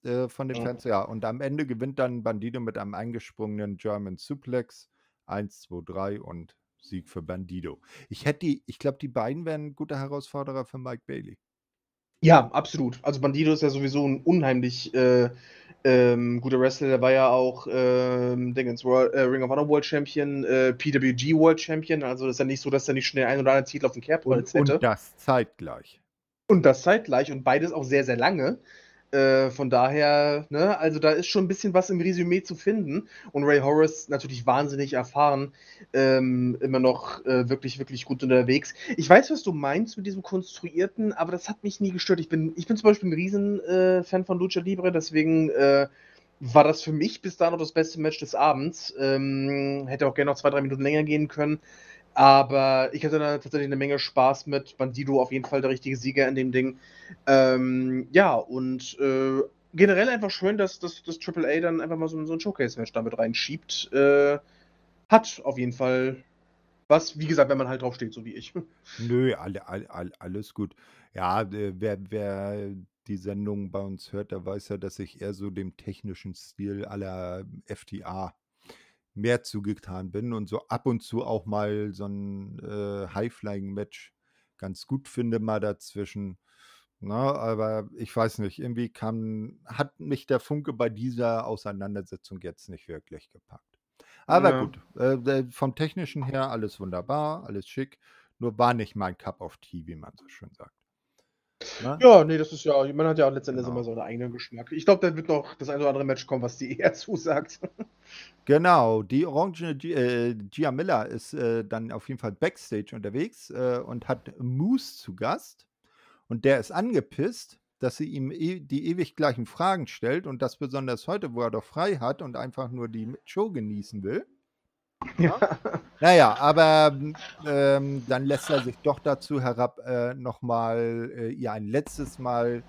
äh, von den mh. Fans. Ja, und am Ende gewinnt dann Bandido mit einem eingesprungenen German Suplex. 1, 2, 3 und Sieg für Bandido. Ich hätte die, ich glaube, die beiden wären ein guter Herausforderer für Mike Bailey. Ja, absolut. Also Bandido ist ja sowieso ein unheimlich äh, ähm, guter Wrestler, der war ja auch ähm, Dingens, World, äh, Ring of Honor World Champion, äh, PWG World Champion. Also das ist ja nicht so, dass er nicht schnell ein oder anderen Titel auf dem Kerbholz hätte. und das zeitgleich. Und das zeitgleich und beides auch sehr, sehr lange. Äh, von daher, ne, also da ist schon ein bisschen was im Resümee zu finden. Und Ray Horace natürlich wahnsinnig erfahren, ähm, immer noch äh, wirklich, wirklich gut unterwegs. Ich weiß, was du meinst mit diesem Konstruierten, aber das hat mich nie gestört. Ich bin, ich bin zum Beispiel ein Riesen-Fan von Lucha Libre, deswegen äh, war das für mich bis dahin noch das beste Match des Abends. Ähm, hätte auch gerne noch zwei, drei Minuten länger gehen können. Aber ich hatte da tatsächlich eine Menge Spaß mit. Bandido auf jeden Fall der richtige Sieger in dem Ding. Ähm, ja, und äh, generell einfach schön, dass das AAA dann einfach mal so, so ein Showcase-Match damit reinschiebt. Äh, hat auf jeden Fall was, wie gesagt, wenn man halt drauf steht, so wie ich. Nö, alle, alle, alle, alles gut. Ja, äh, wer, wer die Sendung bei uns hört, der weiß ja, dass ich eher so dem technischen Stil aller FTA mehr zugetan bin und so ab und zu auch mal so ein äh, High-Flying-Match ganz gut finde, mal dazwischen. Na, aber ich weiß nicht, irgendwie kam, hat mich der Funke bei dieser Auseinandersetzung jetzt nicht wirklich gepackt. Aber Ja. gut, äh, vom technischen her alles wunderbar, alles schick, nur war nicht mein Cup of Tea, wie man so schön sagt. Na? Ja, nee, das ist ja, man hat ja auch letztendlich Genau. immer so einen eigenen Geschmack. Ich glaube, da wird noch das ein oder andere Match kommen, was die eher zusagt. Genau, die Orange G äh, Gia Miller ist äh, dann auf jeden Fall Backstage unterwegs äh, und hat Moose zu Gast. Und der ist angepisst, dass sie ihm e die ewig gleichen Fragen stellt und das besonders heute, wo er doch frei hat und einfach nur die Show genießen will. Ja. Naja, aber ähm, dann lässt er sich doch dazu herab, äh, nochmal äh, ihr ein letztes Mal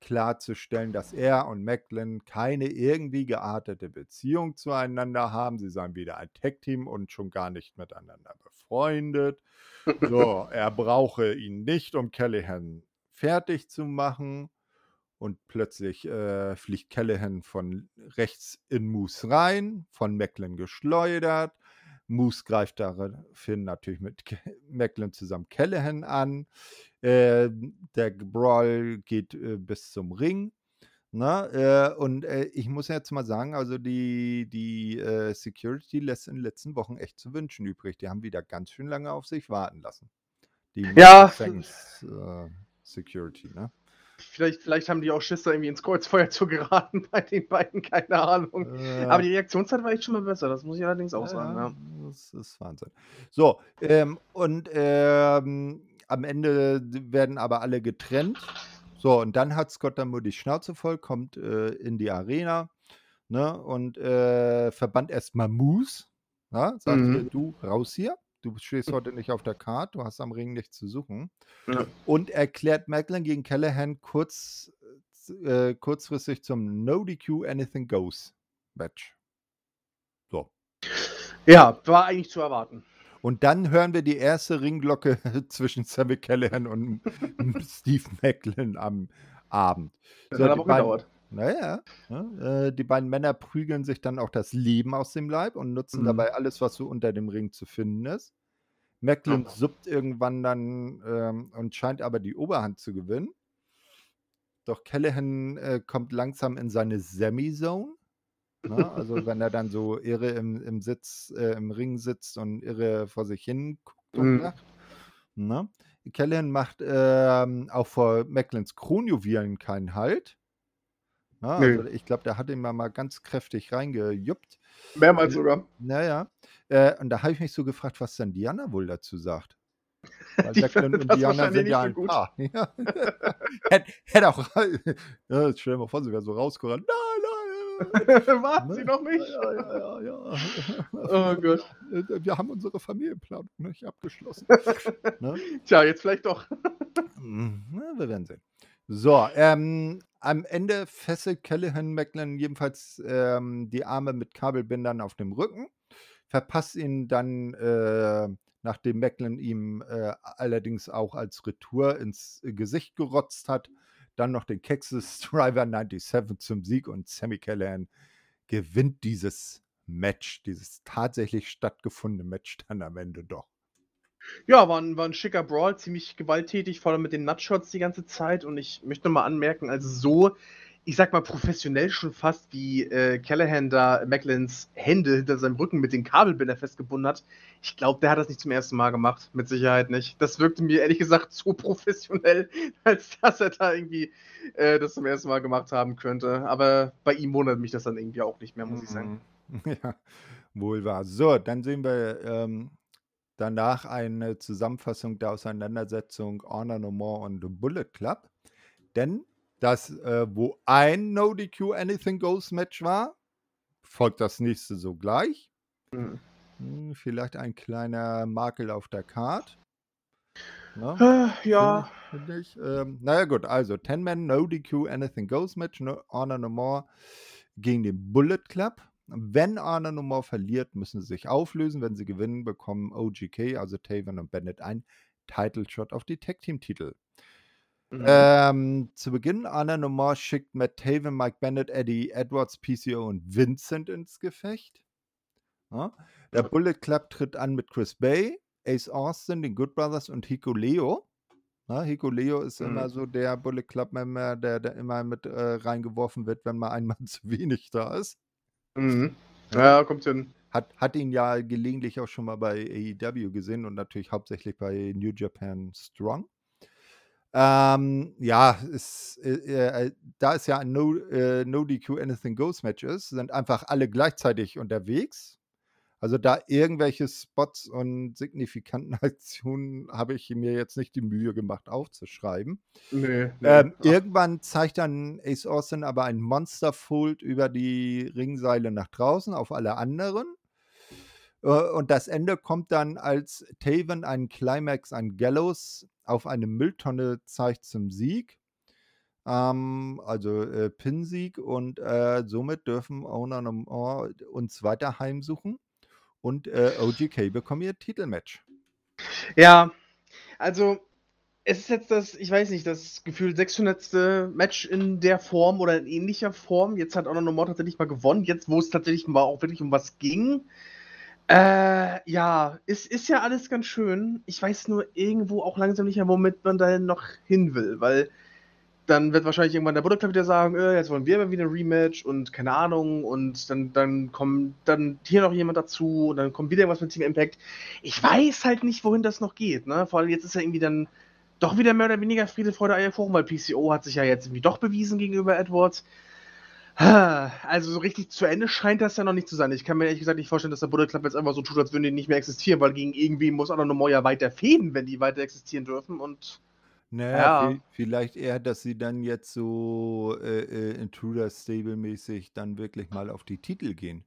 klarzustellen, dass er und Macklin keine irgendwie geartete Beziehung zueinander haben. Sie seien weder ein Tech-Team und schon gar nicht miteinander befreundet. So, er brauche ihn nicht, um Callahan fertig zu machen. Und plötzlich äh, fliegt Callahan von rechts in Moose rein, von Macklin geschleudert. Moose greift daraufhin natürlich mit Macklin zusammen Callahan an. Äh, der Brawl geht äh, bis zum Ring. Ne? Äh, und äh, ich muss jetzt mal sagen, also die, die äh, Security lässt in den letzten Wochen echt zu wünschen übrig. Die haben wieder ganz schön lange auf sich warten lassen. Die Ja. Thanks, äh, Security, ne? Vielleicht, vielleicht haben die auch Schiss, da irgendwie ins Kreuzfeuer zu geraten bei den beiden, keine Ahnung. Äh, Aber die Reaktionszeit war echt schon mal besser, das muss ich allerdings auch sagen. Ja. Das ist Wahnsinn. So, ähm, und ähm, am Ende werden aber alle getrennt. So, und dann hat Scott dann nur die Schnauze voll, kommt äh, in die Arena ne, und äh, verbannt erstmal Moose. Ja, sagt, Mhm. äh, du raus hier, du stehst heute nicht auf der Karte, du hast am Ring nichts zu suchen. Ja. Und erklärt Macklin gegen Callahan kurz, äh, kurzfristig zum No DQ Anything Goes Match. So. ja, war eigentlich zu erwarten. Und dann hören wir die erste Ringglocke zwischen Sammy Callahan und Steve Macklin am Abend. Das So, hat die aber gedauert. Naja, ne, äh, die beiden Männer prügeln sich dann auch das Leben aus dem Leib und nutzen Mhm. dabei alles, was so unter dem Ring zu finden ist. Macklin Ja. suppt irgendwann dann ähm, und scheint aber die Oberhand zu gewinnen. Doch Callahan äh, kommt langsam in seine Semi-Zone. Ne? Also wenn er dann so irre im, im Sitz, äh, im Ring sitzt und irre vor sich hin guckt und Mhm. lacht. Ne? Callahan macht ähm, auch vor Macklins Kronjuwelen keinen Halt. Ne? Nö. Also ich glaube, der hat ihn mal, mal ganz kräftig reingejuppt. Mehrmals sogar. Naja. Äh, und da habe ich mich so gefragt, was dann Diana wohl dazu sagt. Weil findet und Diana sind ja ein so. Paar. Ja. Hätte hätt auch. ja, jetzt stell dir mal vor, sie wäre so rausgerannt. Nein, nein. Warten Ne? Sie noch nicht. Ja, ja, ja, ja. Oh Gott. Äh, Wir haben unsere Familienplanung nicht abgeschlossen. ne? Tja, jetzt vielleicht doch. Hm, wir werden sehen. So, ähm, am Ende fesselt Callahan Macklin jedenfalls ähm, die Arme mit Kabelbindern auf dem Rücken, verpasst ihn dann, äh, nachdem Macklin ihm äh, allerdings auch als Retour ins Gesicht gerotzt hat, dann noch den Texas Driver 97 zum Sieg und Sammy Callahan gewinnt dieses Match, dieses tatsächlich stattgefundene Match dann am Ende doch. Ja, war ein, war ein schicker Brawl, ziemlich gewalttätig, vor allem mit den Nutshots die ganze Zeit. Und ich möchte mal anmerken, also so ich sag mal, professionell schon fast, wie äh, Callahan da Macklins Hände hinter seinem Rücken mit den Kabelbinder festgebunden hat. Ich glaube, der hat das nicht zum ersten Mal gemacht. Mit Sicherheit nicht. Das wirkte mir ehrlich gesagt zu professionell, als dass er da irgendwie äh, das zum ersten Mal gemacht haben könnte. Aber bei ihm wundert mich das dann irgendwie auch nicht mehr, muss ich sagen. Ja, wohl wahr. So, dann sehen wir ähm, danach eine Zusammenfassung der Auseinandersetzung Honor No More und The Bullet Club. Denn das, äh, wo ein No DQ Anything Goes Match war, folgt das nächste sogleich. Mhm. Hm, vielleicht ein kleiner Makel auf der Card. Ne? Äh, ja. Find ich, find ich. Ähm, naja, gut, also 10-Man, No DQ, Anything Goes Match, no, Honor No More gegen den Bullet Club. Wenn No More verliert, müssen sie sich auflösen. Wenn sie gewinnen, bekommen OGK, also Taven und Bennett, ein Title Shot auf die Tag Team Titel. Mhm. Ähm, zu Beginn No More schickt Matt Taven, Mike Bennett, Eddie Edwards, PCO und Vincent ins Gefecht. Ja. Der Bullet Club tritt an mit Chris Bay, Ace Austin, den Good Brothers und Hiko Leo. Ja, Hiko Leo ist mhm. immer so der Bullet Club-Member, der, der immer mit äh, reingeworfen wird, wenn mal einmal zu wenig da ist. Mhm. Ja, ja, kommt hin. Hat, hat ihn ja gelegentlich auch schon mal bei AEW gesehen und natürlich hauptsächlich bei New Japan Strong. Ähm, ja, ist, äh, äh, da es ja ein no, äh, no DQ Anything Goes Match ist, sind einfach alle gleichzeitig unterwegs. Also da irgendwelche Spots und signifikanten Aktionen habe ich mir jetzt nicht die Mühe gemacht aufzuschreiben. Nee, nee. Ähm, irgendwann zeigt dann Ace Austin aber ein Monsterfold über die Ringseile nach draußen auf alle anderen. Äh, und das Ende kommt dann, als Taven einen Climax an Gallows auf eine Mülltonne zeigt zum Sieg. Ähm, also äh, Pinsieg und äh, somit dürfen Owner More uns weiter heimsuchen und äh, OGK bekommen ihr Titelmatch. Ja, also es ist jetzt das, ich weiß nicht, das Gefühl 600. Match in der Form oder in ähnlicher Form. Jetzt hat Honor No More tatsächlich mal gewonnen, jetzt wo es tatsächlich mal auch wirklich um was ging. Äh, ja, es ist ja alles ganz schön. Ich weiß nur irgendwo auch langsam nicht mehr, womit man da noch hin will, weil dann wird wahrscheinlich irgendwann der Bullet Club wieder sagen, äh, jetzt wollen wir aber wieder ein Rematch und keine Ahnung und dann, dann kommt dann hier noch jemand dazu und dann kommt wieder was mit Team Impact. Ich weiß halt nicht, wohin das noch geht, ne? Vor allem jetzt ist ja irgendwie dann doch wieder mehr oder weniger Friede, Freude, Eierkuchen, weil PCO hat sich ja jetzt irgendwie doch bewiesen gegenüber Edwards. Also so richtig zu Ende scheint das ja noch nicht zu sein. Ich kann mir ehrlich gesagt nicht vorstellen, dass der Bullet Club jetzt einfach so tut, als würden die nicht mehr existieren, weil gegen irgendwie muss auch noch ja weiter fäden, wenn die weiter existieren dürfen und naja, ja. vielleicht eher, dass sie dann jetzt so äh, äh, Intruder Stable-mäßig dann wirklich mal auf die Titel gehen.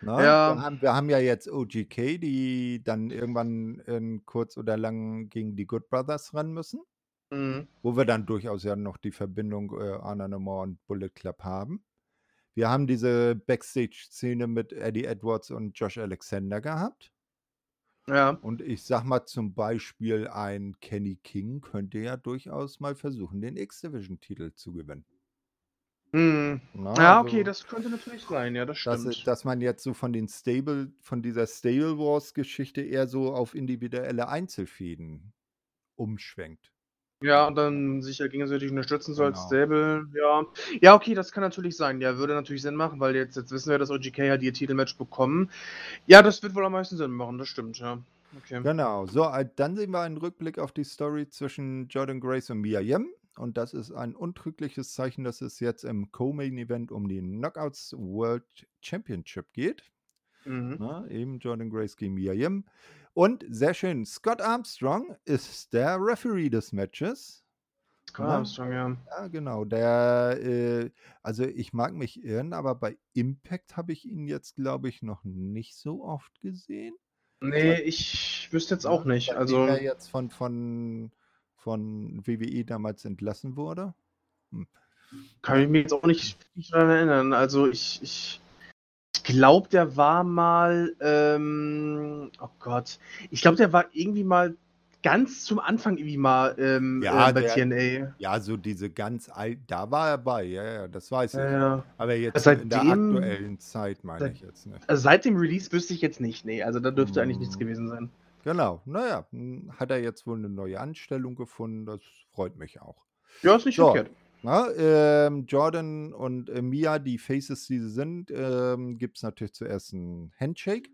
Na, ja. Wir haben, wir haben, ja jetzt OGK, die dann irgendwann in kurz oder lang gegen die Good Brothers ran müssen. Mhm. Wo wir dann durchaus ja noch die Verbindung äh, Anna Nummer und Bullet Club haben. Wir haben diese Backstage-Szene mit Eddie Edwards und Josh Alexander gehabt. Ja. Und ich sag mal zum Beispiel, ein Kenny King könnte ja durchaus mal versuchen, den X-Division-Titel zu gewinnen. Mhm. Na, ja, okay, das könnte natürlich sein, ja, das dass, stimmt. dass man jetzt so von den Stable, von dieser Stable Wars-Geschichte eher so auf individuelle Einzelfäden umschwenkt. Ja, und dann sich ja gegenseitig unterstützen so als genau. Stable, ja. Ja, okay, das kann natürlich sein. Ja, würde natürlich Sinn machen, weil jetzt, jetzt wissen wir, dass OGK halt ihr Titelmatch bekommen. Ja, das wird wohl am meisten Sinn machen, das stimmt, ja. Okay. Genau. So, äh, dann sehen wir einen Rückblick auf die Story zwischen Jordan Grace und Mia Yim. Und das ist ein untrügliches Zeichen, dass es jetzt im Co-Main-Event um die Knockouts World Championship geht. Mhm. Na, eben Jordan Grace gegen Mia Yim. Und sehr schön, Scott Armstrong ist der Referee des Matches. Scott ja, Armstrong, ja. Ja, genau. Der, äh, also ich mag mich irren, aber bei Impact habe ich ihn jetzt, glaube ich, noch nicht so oft gesehen. Nee, ich wüsste jetzt auch nicht. Also er jetzt von, von, von WWE damals entlassen wurde. Hm. Kann ich mich jetzt auch nicht, nicht daran erinnern. Also ich, ich glaube, der war mal, ähm, oh Gott, ich glaube, der war irgendwie mal ganz zum Anfang irgendwie mal ähm, ja, äh, bei der, TNA. Ja, so diese ganz alt, da war er bei, ja, ja, das weiß ich. Ja, Aber jetzt seitdem, in der aktuellen Zeit meine seit, ich jetzt nicht. Also seit dem Release wüsste ich jetzt nicht, nee, also da dürfte hm. eigentlich nichts hm. gewesen sein. Genau, naja, hm, hat er jetzt wohl eine neue Anstellung gefunden, das freut mich auch. Ja, ist nicht so. verkehrt. Na, ähm, Jordan und äh, Mia, die Faces, die sie sind, ähm, gibt es natürlich zuerst ein Handshake.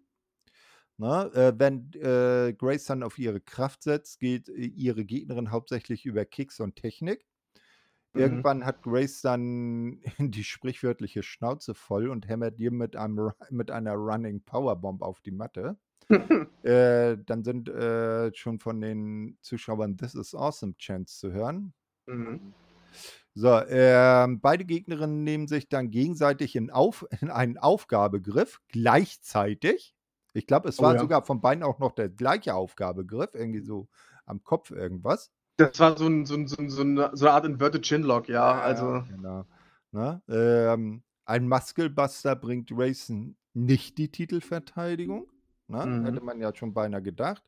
Na, äh, wenn äh, Grace dann auf ihre Kraft setzt, geht äh, ihre Gegnerin hauptsächlich über Kicks und Technik. Mhm. Irgendwann hat Grace dann die sprichwörtliche Schnauze voll und hämmert ihr mit, einem, mit einer Running Powerbomb auf die Matte. Äh, dann sind äh, schon von den Zuschauern This is Awesome Chants zu hören. Mhm. So, ähm, beide Gegnerinnen nehmen sich dann gegenseitig in, auf, in einen Aufgabegriff gleichzeitig. Ich glaube, es Oh war ja. sogar von beiden auch noch der gleiche Aufgabegriff, irgendwie so am Kopf irgendwas. Das war so, ein, so, ein, so, ein, so eine Art Inverted Chinlock, ja. Also, Genau. Ne? Ähm, ein Muskelbuster bringt Racing nicht die Titelverteidigung. Ne? Mhm. Hätte man ja schon beinahe gedacht.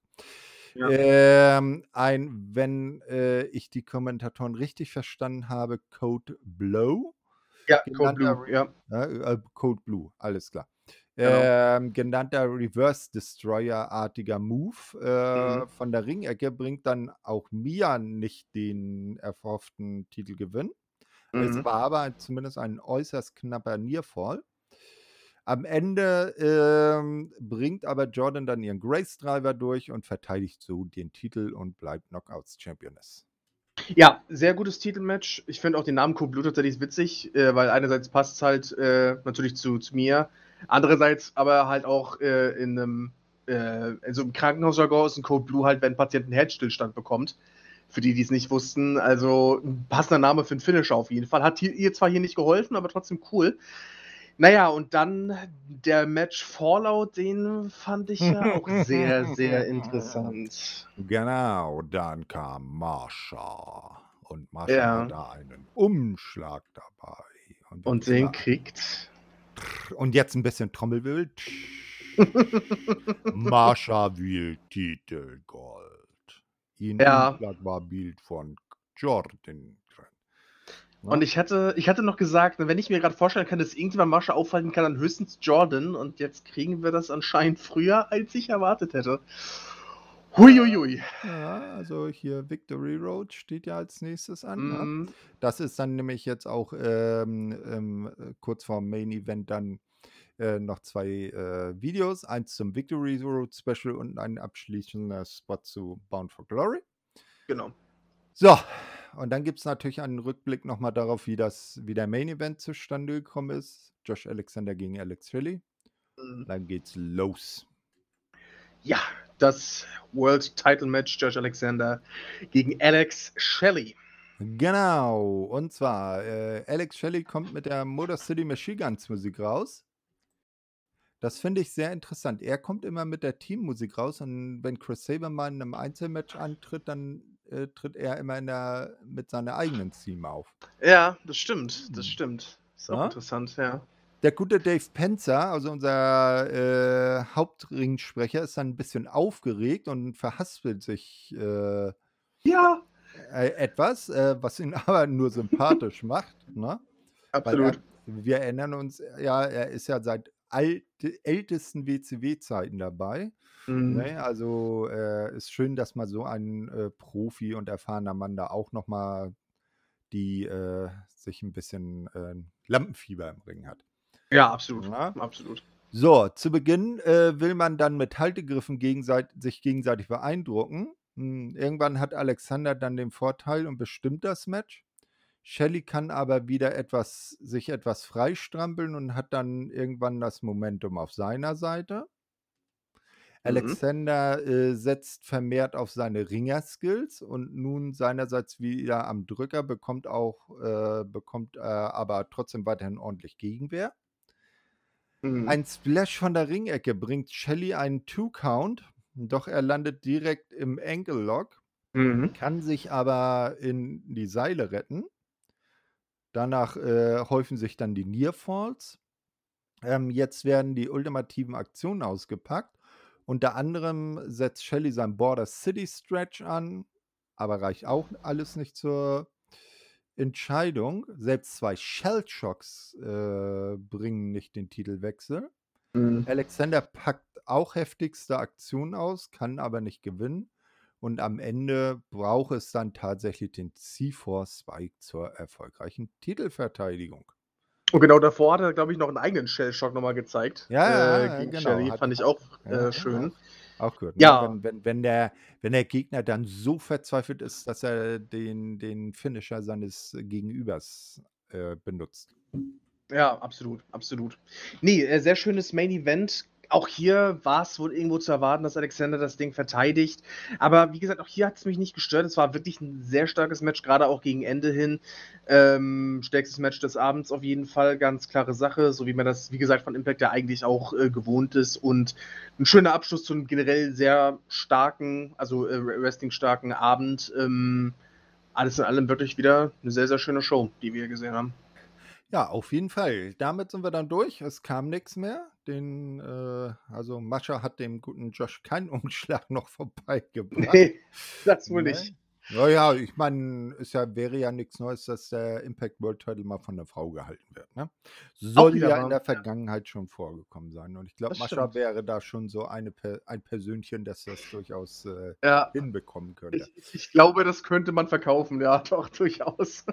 Ja. Ähm, ein, wenn äh, ich die Kommentatoren richtig verstanden habe, Code Blow. ja, Code Blue, ja. Ja, äh, Code Blue, alles klar. Genau. Ähm, genannter Reverse Destroyer-artiger Move äh, Mhm. von der Ringecke bringt dann auch Mia nicht den erhofften Titelgewinn. Es Mhm. war aber zumindest ein äußerst knapper Nearfall. Am Ende ähm, bringt aber Jordan dann ihren Grace Driver durch und verteidigt so den Titel und bleibt Knockouts Championess. Ja, sehr gutes Titelmatch. Ich finde auch den Namen Code Blue tatsächlich witzig, äh, weil einerseits passt es halt äh, natürlich zu, zu mir, andererseits aber halt auch äh, in einem, äh, in so einem Krankenhausjargon ist ein Code Blue halt, wenn ein Patient einen Herzstillstand bekommt. Für die, die es nicht wussten. Also ein passender Name für einen Finisher auf jeden Fall. Hat ihr zwar hier nicht geholfen, aber trotzdem cool. Naja, und dann der Match Fallout, den fand ich ja auch sehr, sehr interessant. Genau, dann kam Marsha. Und Marsha Ja. hat da einen Umschlag dabei. Und wissen den kriegt. und jetzt ein bisschen Trommelwild. Marsha will Titel Gold. Ihr Ja. Umschlag war Bild von Jordan. Ne? Und ich hatte, ich hatte noch gesagt, wenn ich mir gerade vorstellen kann, dass irgendjemand Masche aufhalten kann, dann höchstens Jordan. Und jetzt kriegen wir das anscheinend früher, als ich erwartet hätte. Huiuiui. Ja, also hier Victory Road steht ja als nächstes an. Ne? Mm, Das ist dann nämlich jetzt auch ähm, ähm, äh, kurz vorm Main Event dann äh, noch zwei äh, Videos. Eins zum Victory Road Special und ein abschließender Spot zu Bound for Glory. genau. So, und dann gibt es natürlich einen Rückblick nochmal darauf, wie, das, wie der Main Event zustande gekommen ist. Josh Alexander gegen Alex Shelley. Mm. Dann geht's los. Ja, das World Title Match Josh Alexander gegen Alex Shelley. Genau, und zwar äh, Alex Shelley kommt mit der Motor City Machine Guns Musik raus. Das finde ich sehr interessant. Er kommt immer mit der Teammusik raus und wenn Chris Saber mal in einem Einzelmatch antritt, dann äh, tritt er immer in der, mit seiner eigenen Team auf. Ja, das stimmt. Das Hm. stimmt. Ist auch Ja? interessant, ja. Der gute Dave Penzer, also unser äh, Hauptringsprecher, ist dann ein bisschen aufgeregt und verhaspelt sich äh, Ja, äh, etwas, äh, was ihn aber nur sympathisch macht. Ne? Absolut. er, wir erinnern uns, ja, er ist ja seit alte, ältesten WCW-Zeiten dabei. Mm. Ne? Also äh, ist schön, dass mal so ein äh, Profi und erfahrener Mann da auch nochmal die äh, sich ein bisschen äh, Lampenfieber im Ring hat. Ja, absolut. Ja. Absolut. So, zu Beginn äh, will man dann mit Haltegriffen gegenseit sich gegenseitig beeindrucken. Hm, irgendwann hat Alexander dann den Vorteil und bestimmt das Match. Shelley kann aber wieder etwas, sich etwas freistrampeln und hat dann irgendwann das Momentum auf seiner Seite. Alexander äh, setzt vermehrt auf seine Ringer-Skills und nun seinerseits wieder am Drücker, bekommt auch, äh, bekommt äh, aber trotzdem weiterhin ordentlich Gegenwehr. Mhm. Ein Splash von der Ringecke bringt Shelly einen Two-Count, doch er landet direkt im Ankle Lock, Mhm. kann sich aber in die Seile retten. Danach äh, häufen sich dann die Nearfalls. Ähm, jetzt werden die ultimativen Aktionen ausgepackt. Unter anderem setzt Shelly sein Border City Stretch an, aber reicht auch alles nicht zur Entscheidung. Selbst zwei Shell-Shocks äh, bringen nicht den Titelwechsel. Mhm. Alexander packt auch heftigste Aktionen aus, kann aber nicht gewinnen. Und am Ende braucht es dann tatsächlich den C4 Spike zur erfolgreichen Titelverteidigung. Und genau davor hat er, glaube ich, noch einen eigenen Shell-Shock nochmal gezeigt. Ja, äh, ja, gegen genau. Shelly. Fand ich auch Ja, äh, schön. Auch, gut. Ja. Ne? Wenn, wenn, wenn, der, wenn der Gegner dann so verzweifelt ist, dass er den, den Finisher seines Gegenübers äh, benutzt. Ja, absolut, absolut. Nee, äh, sehr schönes Main Event. Auch hier war es wohl irgendwo zu erwarten, dass Alexander das Ding verteidigt. Aber wie gesagt, auch hier hat es mich nicht gestört. Es war wirklich ein sehr starkes Match, gerade auch gegen Ende hin. Ähm, stärkstes Match des Abends auf jeden Fall, ganz klare Sache, so wie man das, wie gesagt, von Impact ja eigentlich auch äh, gewohnt ist. Und ein schöner Abschluss zu einem generell sehr starken, also äh, Wrestling-starken Abend. Ähm, alles in allem wirklich wieder eine sehr, sehr schöne Show, die wir gesehen haben. Ja, auf jeden Fall. Damit sind wir dann durch. Es kam nichts mehr. Den, äh, also Mascha hat dem guten Josh keinen Umschlag noch vorbeigebracht. Nee, das wohl Ne? nicht. Naja, ich meine, es ja, wäre ja nichts Neues, dass der Impact World Title mal von der Frau gehalten wird. Ne? Soll ja in der ja. Vergangenheit schon vorgekommen sein. Und ich glaube, Mascha stimmt. wäre da schon so eine, ein Persönchen, das das durchaus äh, Ja, hinbekommen könnte. ich, ich glaube, das könnte man verkaufen, ja, doch, durchaus.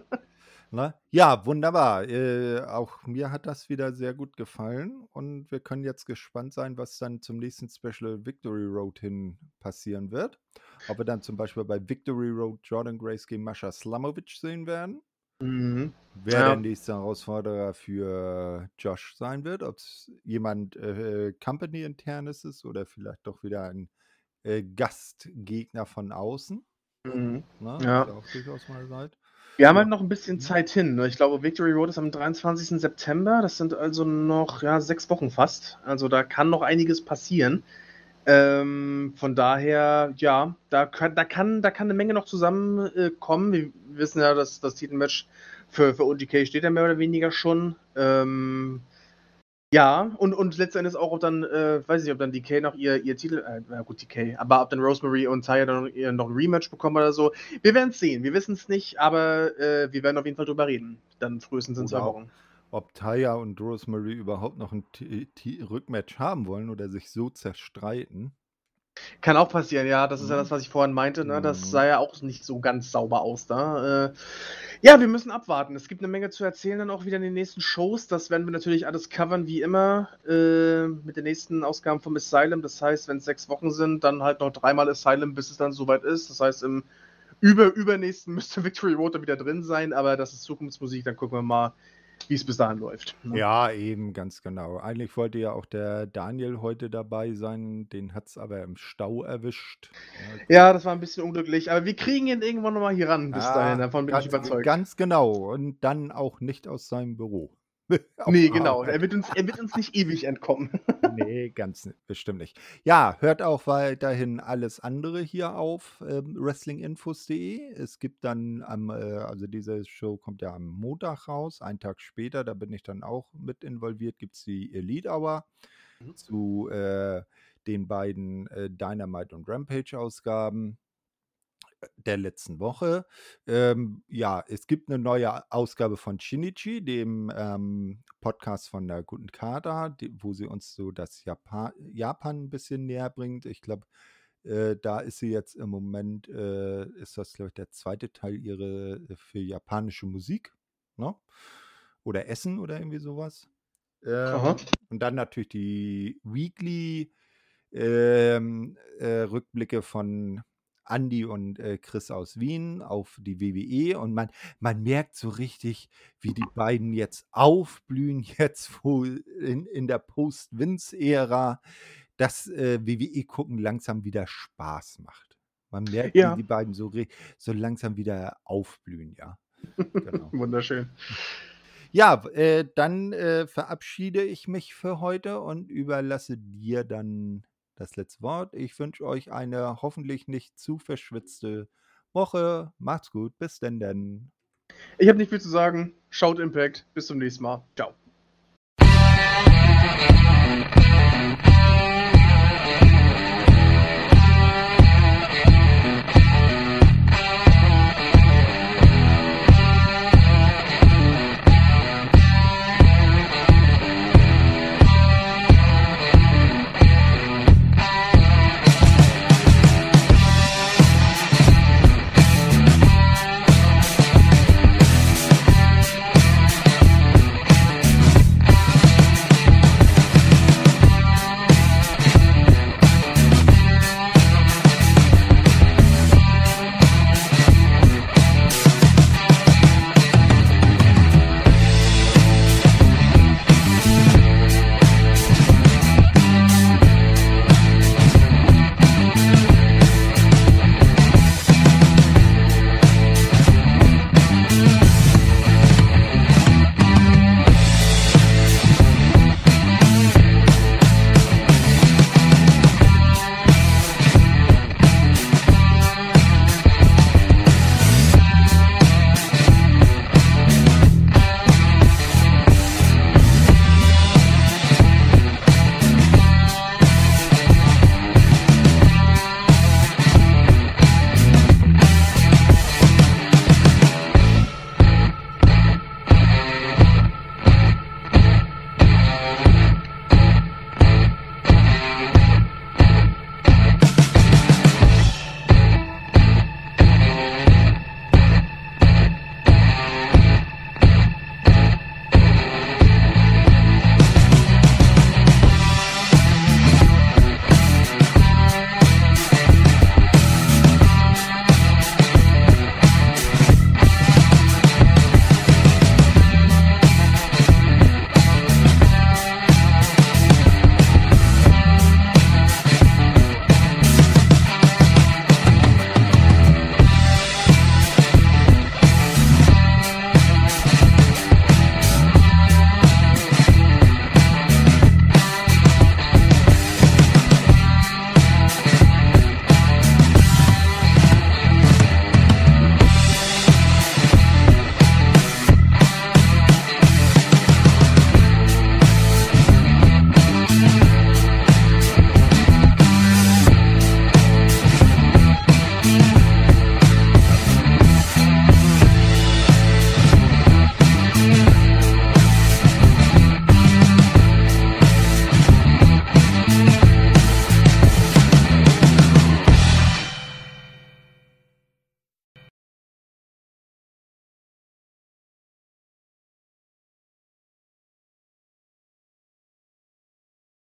Ne? Ja, wunderbar. Äh, auch mir hat das wieder sehr gut gefallen und wir können jetzt gespannt sein, was dann zum nächsten Special Victory Road hin passieren wird. Ob wir dann zum Beispiel bei Victory Road Jordan Grace gegen Mascha Slamovic sehen werden. Mhm. Wer Ja. der nächste Herausforderer für Josh sein wird, ob es jemand äh, Company-internes ist oder vielleicht doch wieder ein äh, Gastgegner von außen. Mhm. Ne? Ja. Auch durchaus mal seid. Wir haben halt noch ein bisschen Zeit hin. ne? Ich glaube, Victory Road ist am 23. September. Das sind also noch ja, sechs Wochen fast. Also da kann noch einiges passieren. Ähm, von daher, ja, da kann, da kann, da kann eine Menge noch zusammenkommen. Äh, wir wissen ja, dass das Titelmatch für, für OGK steht ja mehr oder weniger schon. Ähm, ja, und, und letztendlich auch, ob dann, äh, weiß ich, ob dann DK noch ihr, ihr Titel, äh, na gut, DK, aber ob dann Rosemary und Taya dann noch, noch ein Rematch bekommen oder so. Wir werden es sehen, wir wissen es nicht, aber äh, wir werden auf jeden Fall drüber reden. Dann frühestens in zwei auch- Wochen. ob Taya und Rosemary überhaupt noch ein T- T- Rückmatch haben wollen oder sich so zerstreiten. Kann auch passieren, ja. Das ist ja Mhm. das, was ich vorhin meinte. Ne? Das Mhm. sah ja auch nicht so ganz sauber aus da. Äh, ja, wir müssen abwarten. Es gibt eine Menge zu erzählen dann auch wieder in den nächsten Shows. Das werden wir natürlich alles covern wie immer äh, mit den nächsten Ausgaben vom Asylum. Das heißt, wenn es sechs Wochen sind, dann halt noch dreimal Asylum, bis es dann soweit ist. Das heißt, im über übernächsten müsste Victory Road dann wieder drin sein, aber das ist Zukunftsmusik. Dann gucken wir mal, wie es bis dahin läuft. ne? Ja, eben, ganz genau. Eigentlich wollte ja auch der Daniel heute dabei sein, den hat es aber im Stau erwischt. Ja, das war ein bisschen unglücklich, aber wir kriegen ihn irgendwann nochmal hier ran bis Ah, dahin. Davon bin ganz, ich überzeugt. Ganz genau. Und dann auch nicht aus seinem Büro. Nee, genau. Er wird, uns, er wird uns nicht ewig entkommen. Nee, ganz bestimmt nicht. Ja, hört auch weiterhin alles andere hier auf ähm, wrestlinginfos.de. Es gibt dann am, äh, also diese Show kommt ja am Montag raus, einen Tag später, da bin ich dann auch mit involviert, gibt es die Elite Hour Mhm. zu äh, den beiden äh, Dynamite und Rampage-Ausgaben der letzten Woche. Ähm, ja, es gibt eine neue Ausgabe von Shinichi, dem ähm, Podcast von der guten Kader, die, wo sie uns so das Japan, Japan ein bisschen näher bringt. Ich glaube, äh, da ist sie jetzt im Moment, äh, ist das, glaube ich, der zweite Teil ihre äh, für japanische Musik, ne? Oder Essen oder irgendwie sowas. Ähm, und dann natürlich die Weekly ähm, äh, Rückblicke von Andy und äh, Chris aus Wien auf die WWE und man, man merkt so richtig, wie die beiden jetzt aufblühen, jetzt wo in, in der Post-Vince-Ära das äh, WWE gucken langsam wieder Spaß macht. Man merkt, Ja. wie die beiden so, so langsam wieder aufblühen, ja. Genau. Wunderschön. Ja, äh, dann äh, verabschiede ich mich für heute und überlasse dir dann das letzte Wort. Ich wünsche euch eine hoffentlich nicht zu verschwitzte Woche. Macht's gut, bis denn denn. Ich habe nicht viel zu sagen. Schaut Impact. Bis zum nächsten Mal. Ciao.